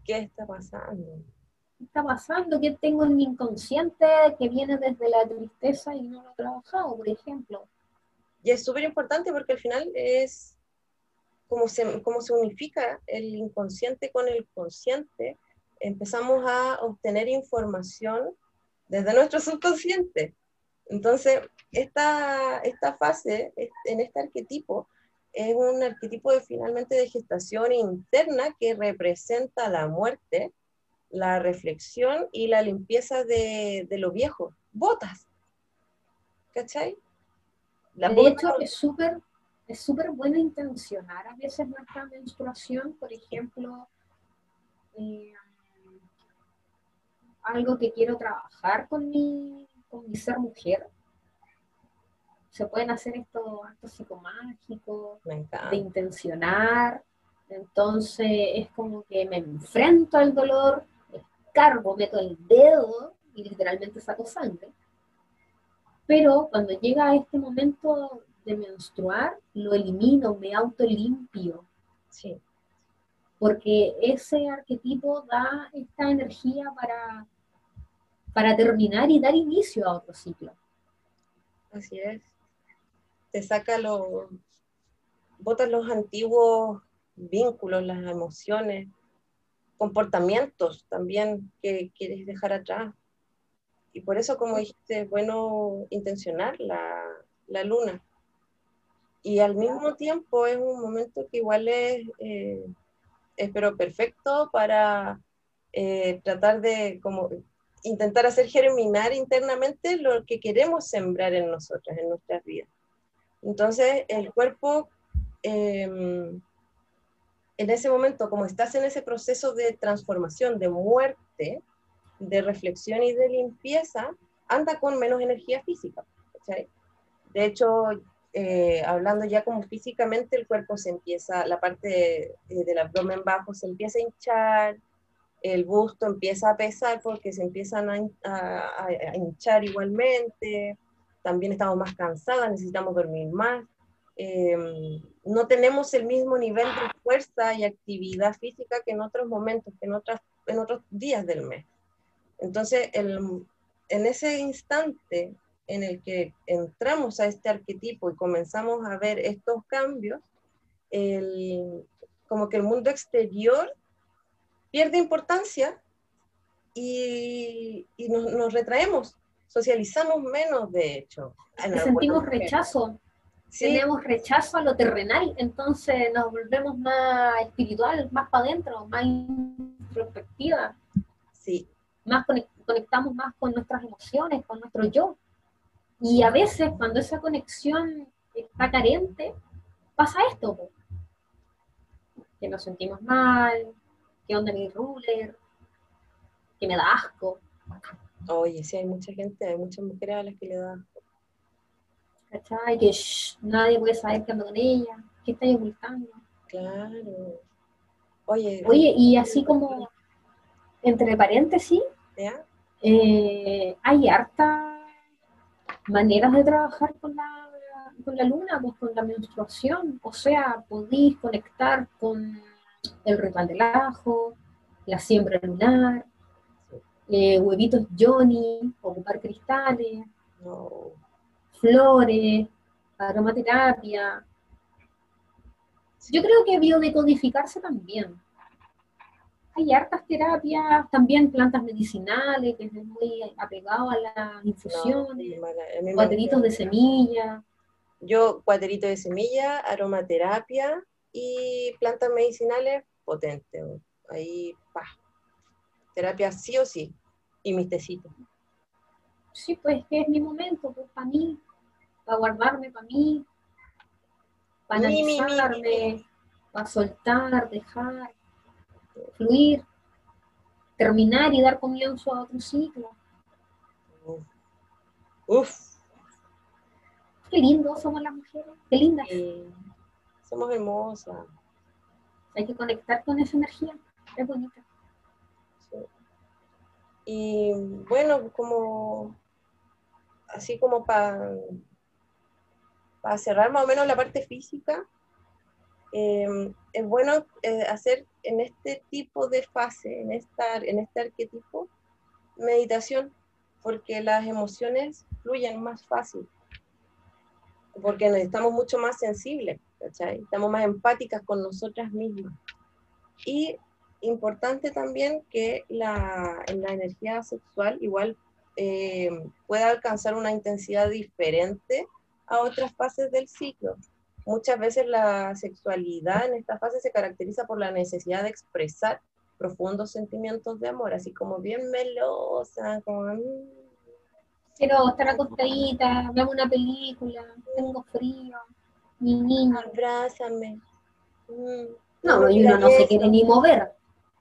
¿Qué está pasando? ¿Qué está pasando? ¿Qué tengo en mi inconsciente que viene desde la tristeza y no lo he trabajado, por ejemplo? Y es súper importante porque al final es como se, como se unifica el inconsciente con el consciente, empezamos a obtener información desde nuestro subconsciente. Entonces, esta, esta fase, en este arquetipo, es un arquetipo de finalmente de gestación interna que representa la muerte, la reflexión y la limpieza de, de lo viejo. Botas. ¿Cachai? La de hecho, es súper es súper bueno intencionar a veces nuestra menstruación, por ejemplo, eh, algo que quiero trabajar con mi, con mi ser mujer. Se pueden hacer estos actos psicomágicos, de intencionar. Entonces es como que me enfrento al dolor, escarbo, meto el dedo y literalmente saco sangre. Pero cuando llega este momento de menstruar, lo elimino, me autolimpio. Sí. Porque ese arquetipo da esta energía para para terminar y dar inicio a otro ciclo. Así es. Te saca los, botas los antiguos vínculos, las emociones, comportamientos también que quieres dejar atrás. Y por eso, como dijiste, es bueno intencionar la, la luna. Y al mismo tiempo es un momento que igual es, eh, pero perfecto para eh, tratar de como intentar hacer germinar internamente lo que queremos sembrar en nosotras, en nuestras vidas. Entonces, el cuerpo, em, en ese momento, como estás en ese proceso de transformación, de muerte, de reflexión y de limpieza, anda con menos energía física. De hecho, eh, hablando ya como físicamente, el cuerpo se empieza, la parte del abdomen bajo se empieza a hinchar, el busto empieza a pesar porque se empiezan a, hinchar igualmente, también estamos más cansadas, necesitamos dormir más, em, no tenemos el mismo nivel de fuerza y actividad física que en otros momentos, que en, otras, en otros días del mes. Entonces, en ese instante en el que entramos a este arquetipo y comenzamos a ver estos cambios, como que el mundo exterior pierde importancia y, nos, retraemos, socializamos menos, de hecho. Sentimos rechazo, tenemos rechazo a lo terrenal, entonces nos volvemos más espiritual, más para adentro, más introspectiva. Sí. Más conectamos más con nuestras emociones, con nuestro yo. Y a veces cuando esa conexión está carente, pasa esto. Que nos sentimos mal, que onda mi ruler, que me da asco. Oye, sí, hay mucha gente, hay muchas mujeres a las que le da asco. ¿Cachai? Que nadie puede saber que ando con ella, que está ocultando. Claro. Oye, Oye, y así como, entre paréntesis, eh, hay harta maneras de trabajar con la, con la luna, pues con la menstruación. O sea, podéis conectar con el ritual del ajo, la siembra lunar, eh, huevitos Johnny, ocupar cristales, flores, aromaterapia. Yo creo que biodecodificarse también hay hartas terapias, también plantas medicinales, que es muy apegado a la infusión, cuadritos de semilla. Yo, cuadrito de semilla, aromaterapia y plantas medicinales potentes. Ahí, pa. Terapia sí o sí. Y mis tecitos. Sí, pues que es mi momento, pues para mí, para guardarme para mí, para analizarme, para soltar, dejar fluir, terminar y dar comienzo a otro ciclo. Uf. Qué lindo somos las mujeres, qué lindas. Somos hermosas. Hay que conectar con esa energía, es bonita. Y bueno, como así como para para cerrar más o menos la parte física, Em, es bueno eh, hacer en este tipo de fase, en, esta, en este arquetipo, meditación, porque las emociones fluyen más fácil, porque estamos mucho más sensibles, estamos más empáticas con nosotras mismas. Y importante también que la, la energía sexual igual eh, pueda alcanzar una intensidad diferente a otras fases del ciclo. Muchas veces la sexualidad en esta fase se caracteriza por la necesidad de expresar profundos sentimientos de amor, así como bien melosa, como... Quiero estar acostadita, veo una película, tengo frío, mi niño. Abrázame. Mm, no, y uno no se quiere ni mover.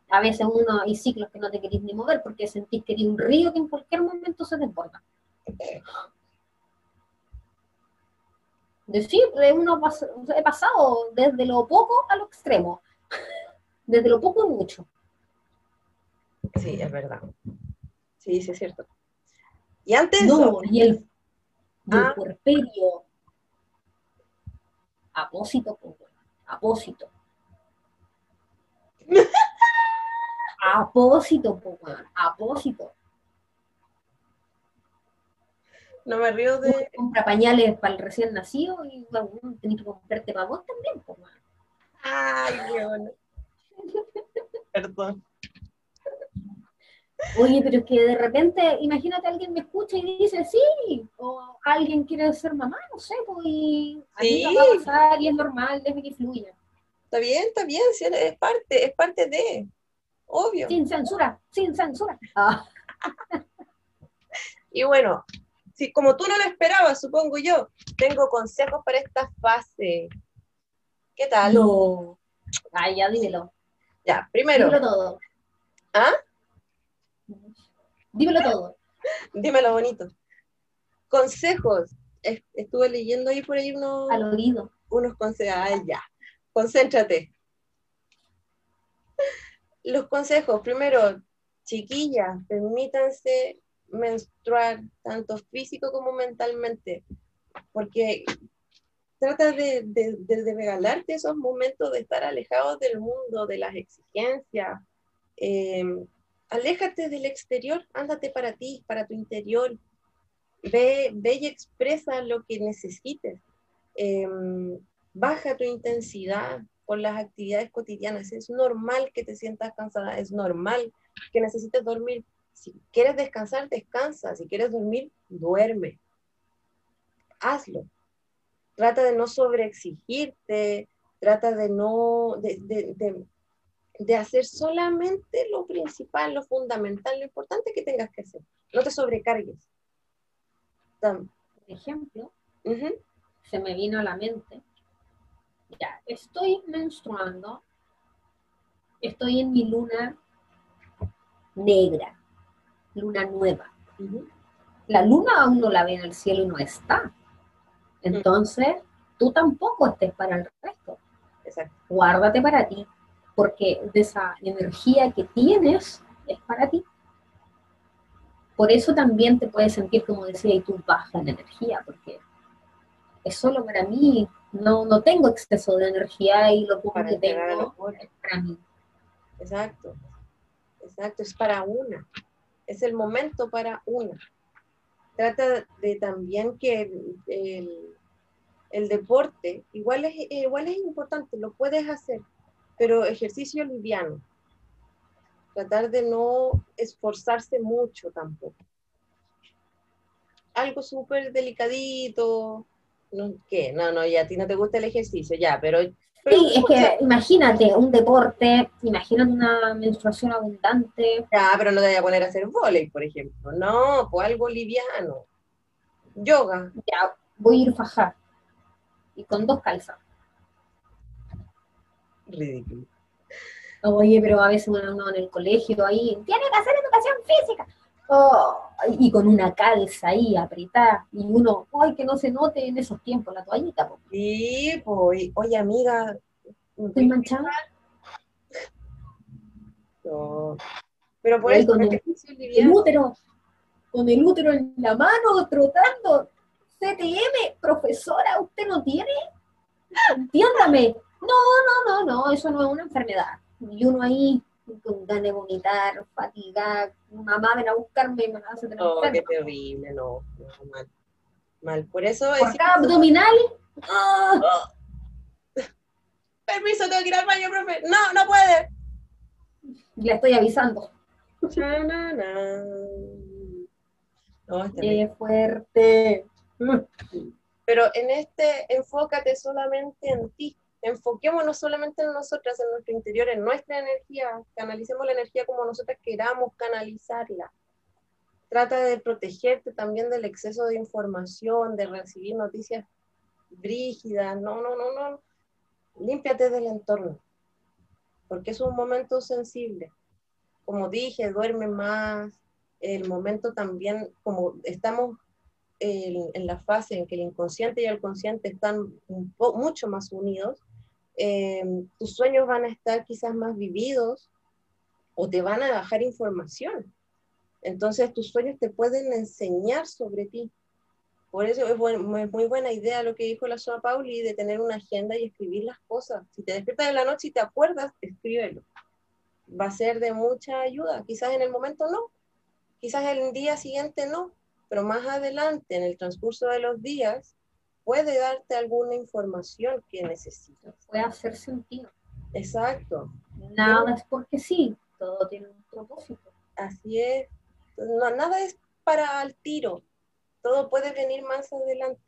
A veces uno hay ciclos que no te querés ni mover porque sentís que hay un río que en cualquier momento se desborda. decir, uno he pasado desde lo poco a lo extremo, desde lo poco a mucho. Sí, es verdad. Sí, sí, es cierto. Y antes... No, y el, ah. puerperio. Apósito, apósito. apósito, apósito. No me río de. compra pañales para el recién nacido y bueno, tenés que comprarte para vos también, pues, Ay, qué bueno. Perdón. Oye, pero es que de repente, imagínate alguien me escucha y dice sí, o alguien quiere ser mamá, no sé, pues y sí. va a pasar y es normal, deje que fluya. Está bien, está bien, es parte, es parte de, obvio. Sin censura, sin censura. Ah. y bueno, Sí, como tú no lo esperabas, supongo yo, tengo consejos para esta fase. ¿Qué tal? No. Ay, ya dímelo. Ya, primero. Dímelo todo. ¿Ah? Dímelo todo. Dímelo bonito. Consejos. Estuve leyendo ahí por ahí unos. Al oído. Unos consejos. Ay, ya. Concéntrate. Los consejos. Primero, chiquillas, permítanse menstruar, tanto físico como mentalmente, porque trata de, de, regalarte esos momentos de estar alejados del mundo, de las exigencias. Em, aléjate del exterior, ándate para ti, para tu interior. ve, ve y expresa lo que necesites. Em, baja tu intensidad con las actividades cotidianas. Es normal que te sientas cansada, es normal que necesites dormir. Si quieres descansar, descansa. Si quieres dormir, duerme. Hazlo. Trata de no sobreexigirte, trata de no, de, hacer solamente lo principal, lo fundamental, lo importante que tengas que hacer. No te sobrecargues. Por ejemplo, se me vino a la mente, ya, estoy menstruando, estoy en mi luna negra, luna nueva. La luna aún no la ve en el cielo y no está. Entonces, tú tampoco estés para el resto. Guárdate para ti, porque de esa energía que tienes es para ti. Por eso también te puedes sentir, como decía, y tú baja en energía, porque es solo para mí, no, no tengo exceso de energía y lo poco que tengo es para mí. Exacto, exacto, es para una, es el momento para una. Trata de también que el, deporte, igual es, igual es importante, lo puedes hacer, pero ejercicio liviano, tratar de no esforzarse mucho tampoco. Algo súper delicadito, no, ¿qué? No, no, ya a ti no te gusta el ejercicio, ya, pero... sí, es que imagínate un deporte, imagínate una menstruación abundante. Ya, pero no te voy a poner a hacer volei, por ejemplo. No, pues algo liviano. Yoga. Ya, voy a ir fajar. Y con dos calzas. Ridículo. Oye, pero a veces uno en el colegio ahí, tiene que hacer educación física. Oh, y con una calza ahí apretada, y uno, ay, que no se note en esos tiempos la toallita. Sí, pues, oye, amiga. ¿Estoy manchada? No. Pero por eso, con el, el, útero, con el útero en la mano, trotando. CTM, profesora, ¿usted no tiene? Entiéndame. No, no, no, no, eso no es una enfermedad y uno ahí con ganas de vomitar, fatiga, mamá ven a buscarme y me va a hacer No, qué terrible, no, no, mal. Mal, por eso Por es... abdominal. ¡Ah! Oh. Permiso, tengo que ir al baño, profe. No, no puede. Le estoy avisando. Na, No, Qué fuerte. Pero en este, enfócate solamente en ti enfoquémonos solamente en nosotras, en nuestro interior, en nuestra energía, canalicemos la energía como nosotras queramos canalizarla. Trata de protegerte también del exceso de información, de recibir noticias brígidas. No, no, no, no. Límpiate del entorno, porque es un momento sensible. Como dije, duerme más. El momento también, como estamos en, la fase en que el inconsciente y el consciente están mucho más unidos, Em, tus sueños van a estar quizás más vividos o te van a bajar información. Entonces tus sueños te pueden enseñar sobre ti. Por eso es, muy buena idea lo que dijo la Soa Pauli de tener una agenda y escribir las cosas. Si te despiertas en la noche y te acuerdas, escríbelo. Va a ser de mucha ayuda. Quizás en el momento no, quizás el día siguiente no, pero más adelante, en el transcurso de los días, puede darte alguna información que necesitas. Puede hacer sentido. Exacto. Nada es porque sí, todo tiene un propósito. Así es. No, nada es para al tiro, todo puede venir más adelante.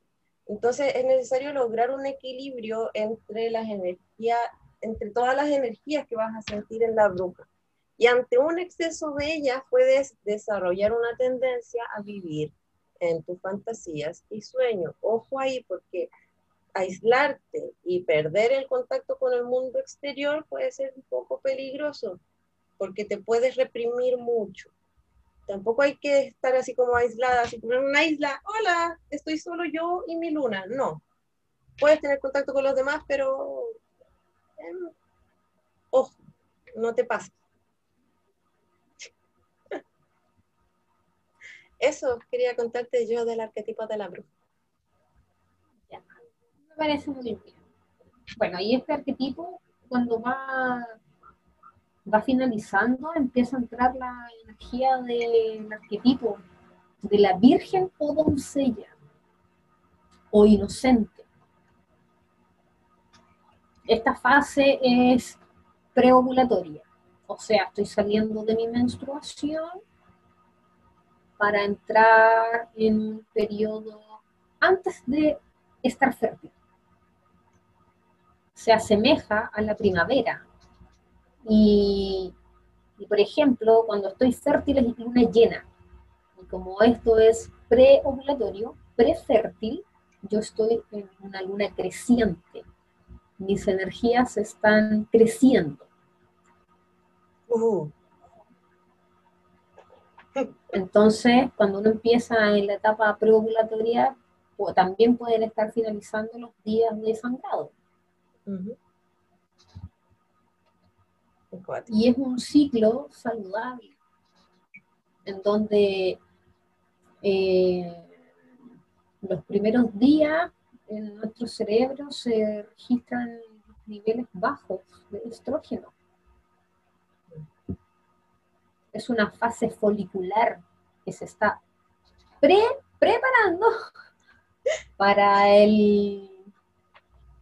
Entonces es necesario lograr un equilibrio entre las energías, entre todas las energías que vas a sentir en la bruja. Y ante un exceso de ellas puedes desarrollar una tendencia a vivir en tus fantasías y sueños. Ojo ahí, porque aislarte y perder el contacto con el mundo exterior puede ser un poco peligroso, porque te puedes reprimir mucho. Tampoco hay que estar así como aislada, así como en una isla, hola, estoy solo yo y mi luna. No. Puedes tener contacto con los demás, pero em, ojo, no te pases. Eso quería contarte yo del arquetipo de la bruja. me parece muy bien. Bueno, y este arquetipo, cuando va, va finalizando, empieza a entrar la energía del arquetipo de la virgen o doncella o inocente. Esta fase es preovulatoria, o sea, estoy saliendo de mi menstruación para entrar en un periodo antes de estar fértil. Se asemeja a la primavera. Y, por ejemplo, cuando estoy fértil es luna llena. Y como esto es preovulatorio, prefértil, yo estoy en una luna creciente. Mis energías están creciendo. Uh. Entonces, cuando uno empieza en la etapa preovulatoria, también pueden estar finalizando los días de sangrado. Y es un ciclo saludable, en donde eh, los primeros días en nuestro cerebro se registran niveles bajos de estrógeno. Es una fase folicular que se está pre preparando para el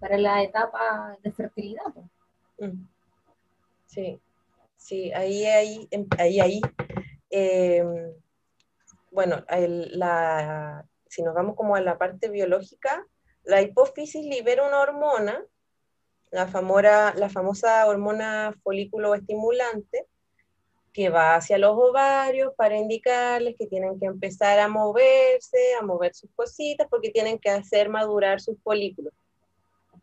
para la etapa de fertilidad. Mm. Sí, sí, ahí, ahí, em, ahí, ahí. Em, bueno, la, si nos vamos como a la parte biológica, la hipófisis libera una hormona, la, famosa, la famosa hormona folículo estimulante, que va hacia los ovarios para indicarles que tienen que empezar a moverse, a mover sus cositas, porque tienen que hacer madurar sus folículos.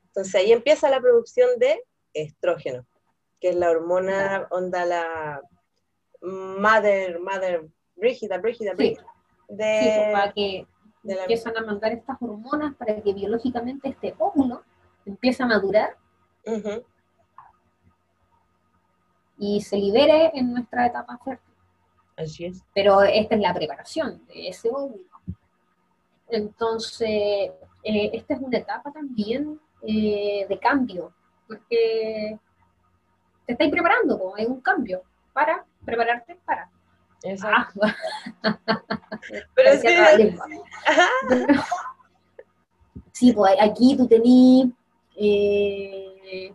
Entonces ahí empieza la producción de estrógeno, que es la hormona, onda la mother, mother, rígida, rígida, rígida. De, sí, pues, para que empiezan a mandar estas hormonas para que biológicamente este óvulo empiece a madurar y se libere en nuestra etapa fértil. Así es. Pero esta es la preparación de ese óvulo. Entonces, eh, esta es una etapa también eh, de cambio, porque te estáis preparando, hay un cambio para prepararte para. Exacto. Ah, Pero sí, sí, pues aquí tú tenías eh,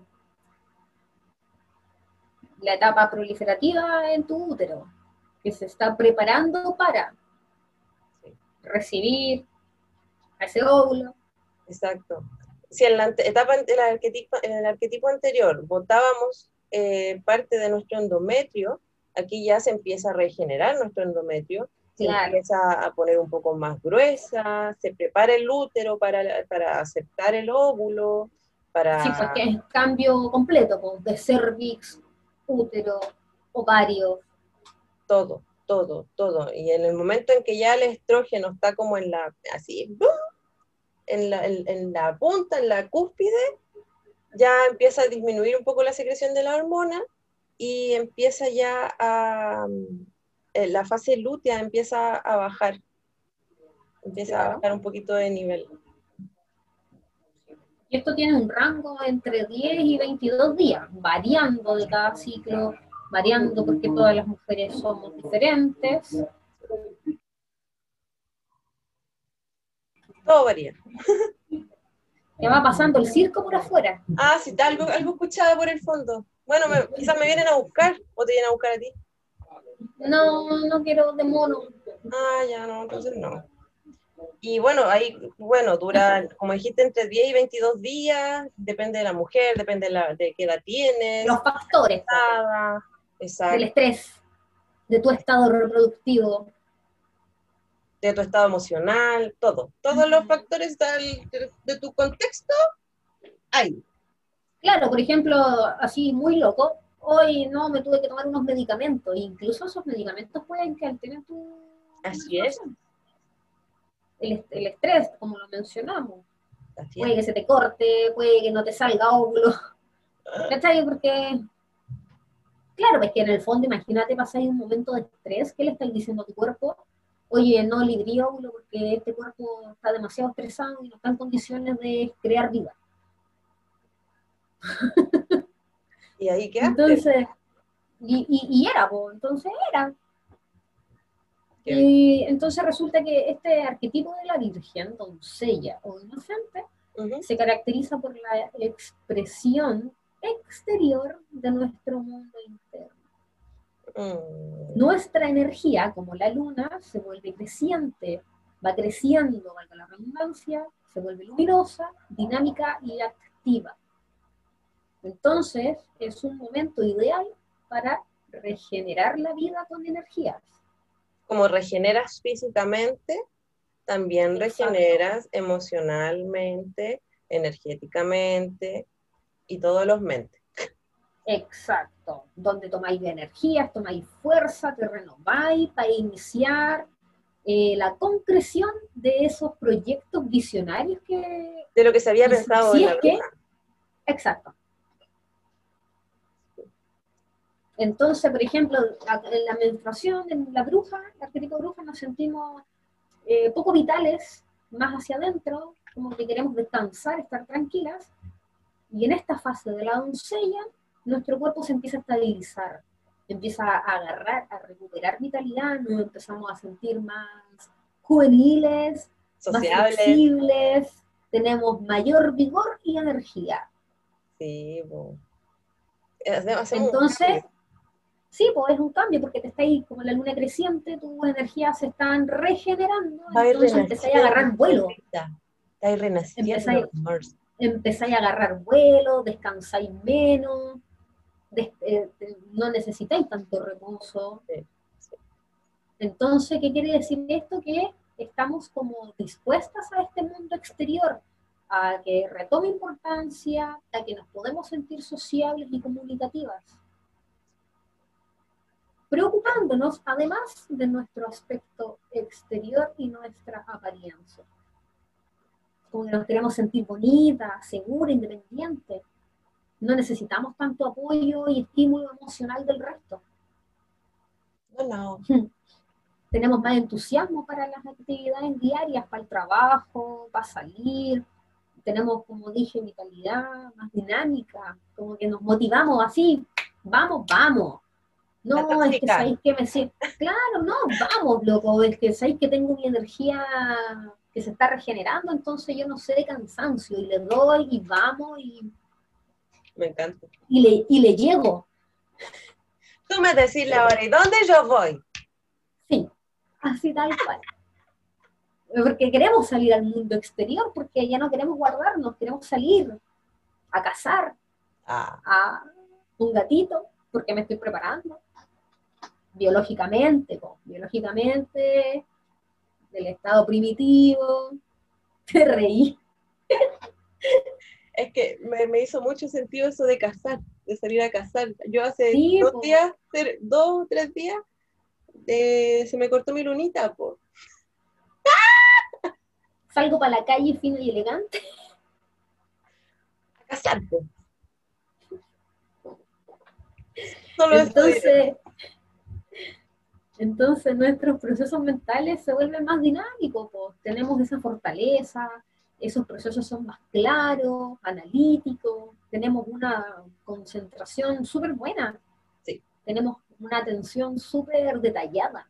la etapa proliferativa en tu útero, que se está preparando para recibir a ese óvulo. Exacto. Si en la etapa, en el arquetipo, en el arquetipo anterior votábamos eh, parte de nuestro endometrio, aquí ya se empieza a regenerar nuestro endometrio, se empieza a poner un poco más gruesa, se prepara el útero para, para aceptar el óvulo, para... Sí, porque es cambio completo, de cervix, útero, ovario. Todo, todo, todo. Y en el momento en que ya el estrógeno está como en la, así, en la, en, la punta, en la cúspide, ya empieza a disminuir un poco la secreción de la hormona y empieza ya a, eh, la fase lútea empieza a bajar, empieza a bajar un poquito de nivel. Y esto tiene un rango entre 10 y 22 días, variando de cada ciclo, variando porque todas las mujeres somos diferentes. Todo varía. ¿Qué va pasando el circo por afuera? Ah, sí, algo, algo escuchaba por el fondo. Bueno, quizás me vienen a buscar o te vienen a buscar a ti. No, no quiero de mono. Ah, ya no, entonces no. Y bueno, ahí, bueno, dura, como dijiste, entre 10 y 22 días, depende de la mujer, depende de, la, de qué edad tienes. Los factores. exacto. Del estrés, de tu estado reproductivo. De tu estado emocional, todo. Todos los factores de, de tu contexto, hay. Claro, por ejemplo, así muy loco, hoy no me tuve que tomar unos medicamentos, incluso esos medicamentos pueden que alteren tu... Así es el, estrés, como lo mencionamos. Puede que se te corte, puede que no te salga óvulo. ¿Cachai? Porque, claro, es que en el fondo, imagínate, ahí un momento de estrés, ¿qué le estás diciendo a tu cuerpo? Oye, no librí óvulo porque este cuerpo está demasiado estresado y no está en condiciones de crear vida. ¿Y ahí qué Entonces, y, y, era, entonces era. Y entonces resulta que este arquetipo de la Virgen, doncella o inocente, se caracteriza por la expresión exterior de nuestro mundo interno. Mm. Nuestra energía, como la luna, se vuelve creciente, va creciendo, valga la redundancia, se vuelve luminosa, dinámica y activa. Entonces, es un momento ideal para regenerar la vida con energías. Como regeneras físicamente, también Exacto. regeneras emocionalmente, energéticamente y todos los mentes. Exacto, donde tomáis energías, tomáis fuerza, te renováis para iniciar eh, la concreción de esos proyectos visionarios que... De lo que se había pensado si en es la que-. Exacto. Entonces, por ejemplo, en la menstruación, en la bruja, el arquetipo bruja, nos sentimos eh, poco vitales, más hacia adentro, como que queremos descansar, estar tranquilas. Y en esta fase de la doncella, nuestro cuerpo se empieza a estabilizar, empieza a agarrar, a recuperar vitalidad, nos empezamos a sentir más juveniles, más Sociables. flexibles, tenemos mayor vigor y energía. Sí, hacemos un Entonces. Sí, pues es un cambio, porque te está ahí como la luna creciente, tus energías se están regenerando, Va entonces empezáis a agarrar vuelo, Está ahí renaciendo. Empezáis- a agarrar vuelo, descansáis menos, des- eh, eh, no necesitáis tanto reposo. Sí, sí. Entonces, ¿qué quiere decir esto? Que estamos como dispuestas a este mundo exterior, a que retome importancia, a que nos podemos sentir sociables y comunicativas. Preocupándonos además de nuestro aspecto exterior y nuestra apariencia. Como que nos queremos sentir bonitas, seguras, independientes. No necesitamos tanto apoyo y estímulo emocional del resto. No, no. tenemos más entusiasmo para las actividades diarias, para el trabajo, para salir, tenemos, como dije, vitalidad más dinámica, como que nos motivamos así, vamos, vamos. No, es que sabéis que me siento, claro, no, vamos, loco, es que sabéis que tengo mi energía que se está regenerando, entonces yo no sé de cansancio, y le doy, y vamos, y, Me encanta. y le, y le llego. Tú me decís la hora y dónde yo voy. Sí, así tal cual. Porque queremos salir al mundo exterior, porque ya no queremos guardarnos, queremos salir a cazar Ah, a un gatito, porque me estoy preparando. Biológicamente, po, biológicamente, del estado primitivo, te reí. es que me, me hizo mucho sentido eso de cazar, de salir a cazar. Yo hace Sí, dos po. días, dos o tres días, eh, se me cortó mi lunita, po. Salgo para la calle fino y elegante. a cazar, po. Solo. Entonces, entonces nuestros procesos mentales se vuelven más dinámicos, tenemos esa fortaleza, esos procesos son más claros, analíticos, tenemos una concentración súper buena, Sí. tenemos una atención súper detallada.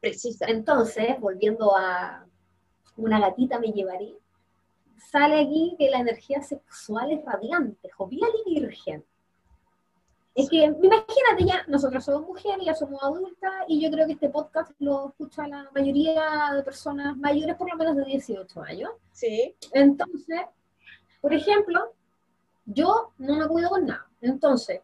precisa. Entonces, volviendo a una gatita me llevaré, sale aquí que la energía sexual es radiante, jovial y virgen. Es que, imagínate ya, nosotros somos mujeres, ya somos adultas, y yo creo que este podcast lo escucha la mayoría de personas mayores, por lo menos de 18 años. Sí, Entonces, por ejemplo, yo no me cuido con nada. Entonces,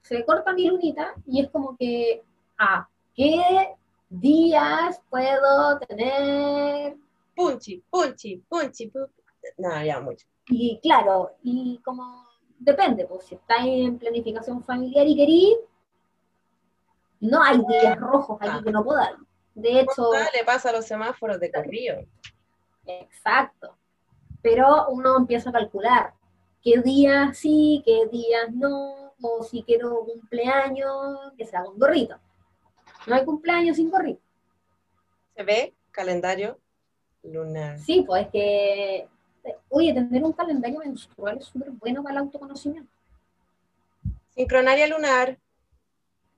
se corta mi lunita y es como que, ah, ¿qué días puedo tener? punchi, punchi, punchi, punchi. No, ya mucho. Y claro, y como depende, pues si estáis en planificación familiar y querí, no hay días rojos aquí Ah. que no podáis. De hecho, le pasa a los semáforos de corrido. Exacto. Pero uno empieza a calcular qué días sí, qué días no, o si quiero cumpleaños, que sea con gorrito. No hay cumpleaños sin gorrito. ¿Se ve? Calendario lunar. Sí, pues es que, oye, tener un calendario menstrual es súper bueno para el autoconocimiento. Sincronaria lunar.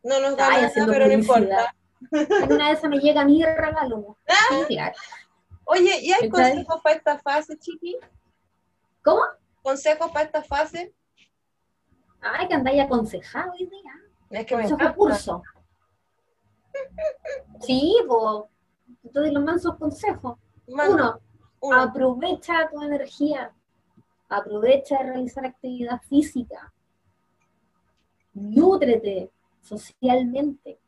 No nos da Ay, nada, pero no importa. En una de esas me llega mi regalo. Sí, claro. Oye, ¿y hay consejos para esta fase, chiqui? ¿Cómo? ¿Consejos para esta fase? Ay, que andáis aconsejado hoy día. Es que me Consejo encanta. curso. Sí, pues. Doy los mansos consejos. Uno, uno. aprovecha tu energía. Aprovecha de realizar actividad física. Nútrete socialmente.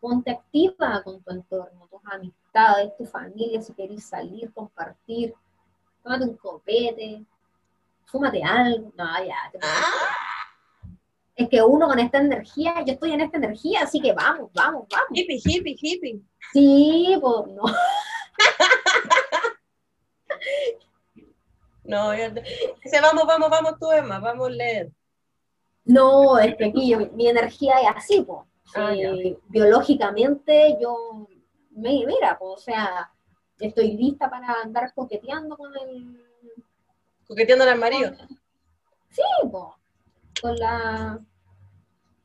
Ponte activa con tu entorno, tus amistades, tu familia, si querés salir, compartir. Tómate un copete. Fúmate algo. No, ya. te Ah, es que uno con esta energía, yo estoy en esta energía, así que vamos, vamos, vamos. hippie, hippie, hippie. Sí, pues no. No, yo dice, vamos, vamos, vamos tú, Emma, vamos a leer. No, es que aquí yo- mi energía es así, pues. Ah, biológicamente yo, me, mira, pues, o sea, estoy lista para andar coqueteando con el, Coqueteando al marido. sí, pues, con la,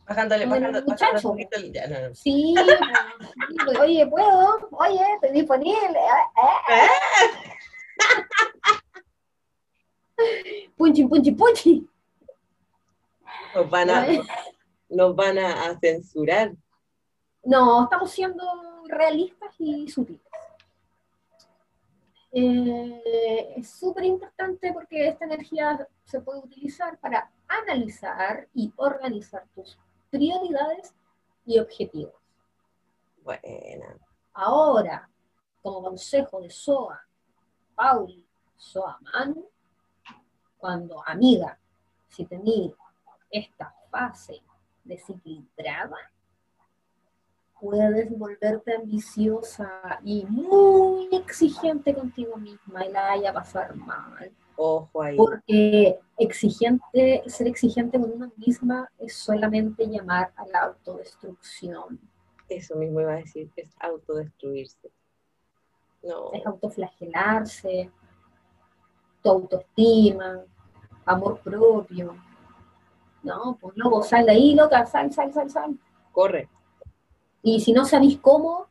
Bajándole, Con el muchacho. ya, no, no. sí, sí, pues, oye, ¿puedo? Oye, estoy disponible. eh, eh. Punchi, punchi, punchi. Nos van a, nos van a, a censurar. No, estamos siendo realistas y sutiles. Eh, es súper importante porque esta energía se puede utilizar para analizar y organizar tus prioridades y objetivos. Buena. Ahora, como consejo de SOA, Pauli, SOA Manu, cuando amiga, si tenéis esta fase desequilibrada, puedes volverte ambiciosa y muy exigente contigo misma y la vaya a pasar mal. Ojo ahí. Porque exigente, ser exigente con una misma es solamente llamar a la autodestrucción, Eso mismo iba a decir, es autodestruirse. No. es autoflagelarse, tu autoestima, amor propio. No, pues luego sal de ahí, loca, sal, sal, sal, sal. Corre. Y si no sabéis cómo,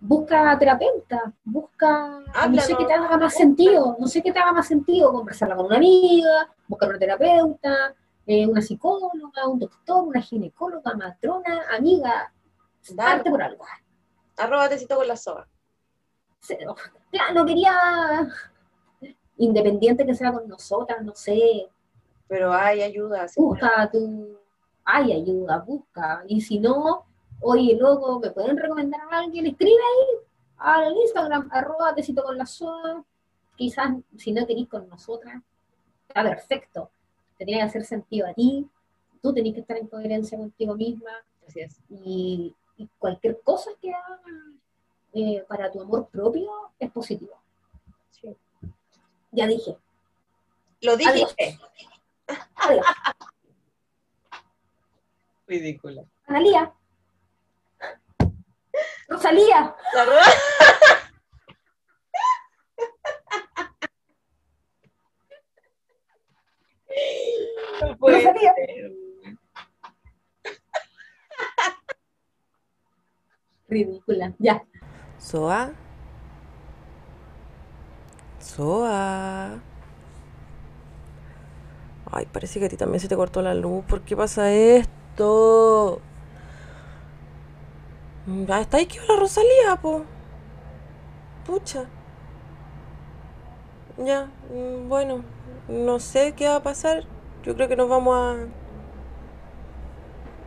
busca terapeuta, busca, no sé qué te haga más sentido, no sé qué te haga más sentido, conversarla con una amiga, buscar una terapeuta, eh, una psicóloga, un doctor, una ginecóloga, matrona, amiga, parte por algo. Arroba tecito con la soga. No quería independiente que sea con nosotras, no sé, Pero hay ayuda. sí. busca tu, hay ayuda, busca, y si no, oye, loco, ¿me pueden recomendar a alguien? Escribe ahí al Instagram, arroba tecito con la soda, quizás si no querís con nosotras, está perfecto, te tiene que hacer sentido a ti, tú tenés que estar en coherencia contigo misma, Así es. y, y cualquier cosa que hagas eh, para tu amor propio es positivo. Ya dije, Lo dije. Adiós. adiós, Ridícula. Analía. Rosalía. La No puede Rosalía. ser. Ridícula, ya. Soa. Soa. Ay, parece que a ti también se te cortó la luz. ¿Por qué pasa esto? Está ahí que la Rosalía, po. Pucha. Ya, mm, bueno, no sé qué va a pasar. Yo creo que nos vamos a.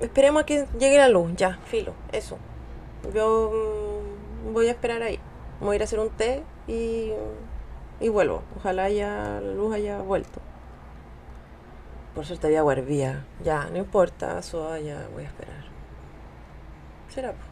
Esperemos a que llegue la luz, ya, filo, eso. Yo mm, voy a esperar ahí. Voy a ir a hacer un té y, y vuelvo. Ojalá haya, la luz haya vuelto. Por suerte había agua hervía. Ya, no importa, eso ya voy a esperar. Será. po.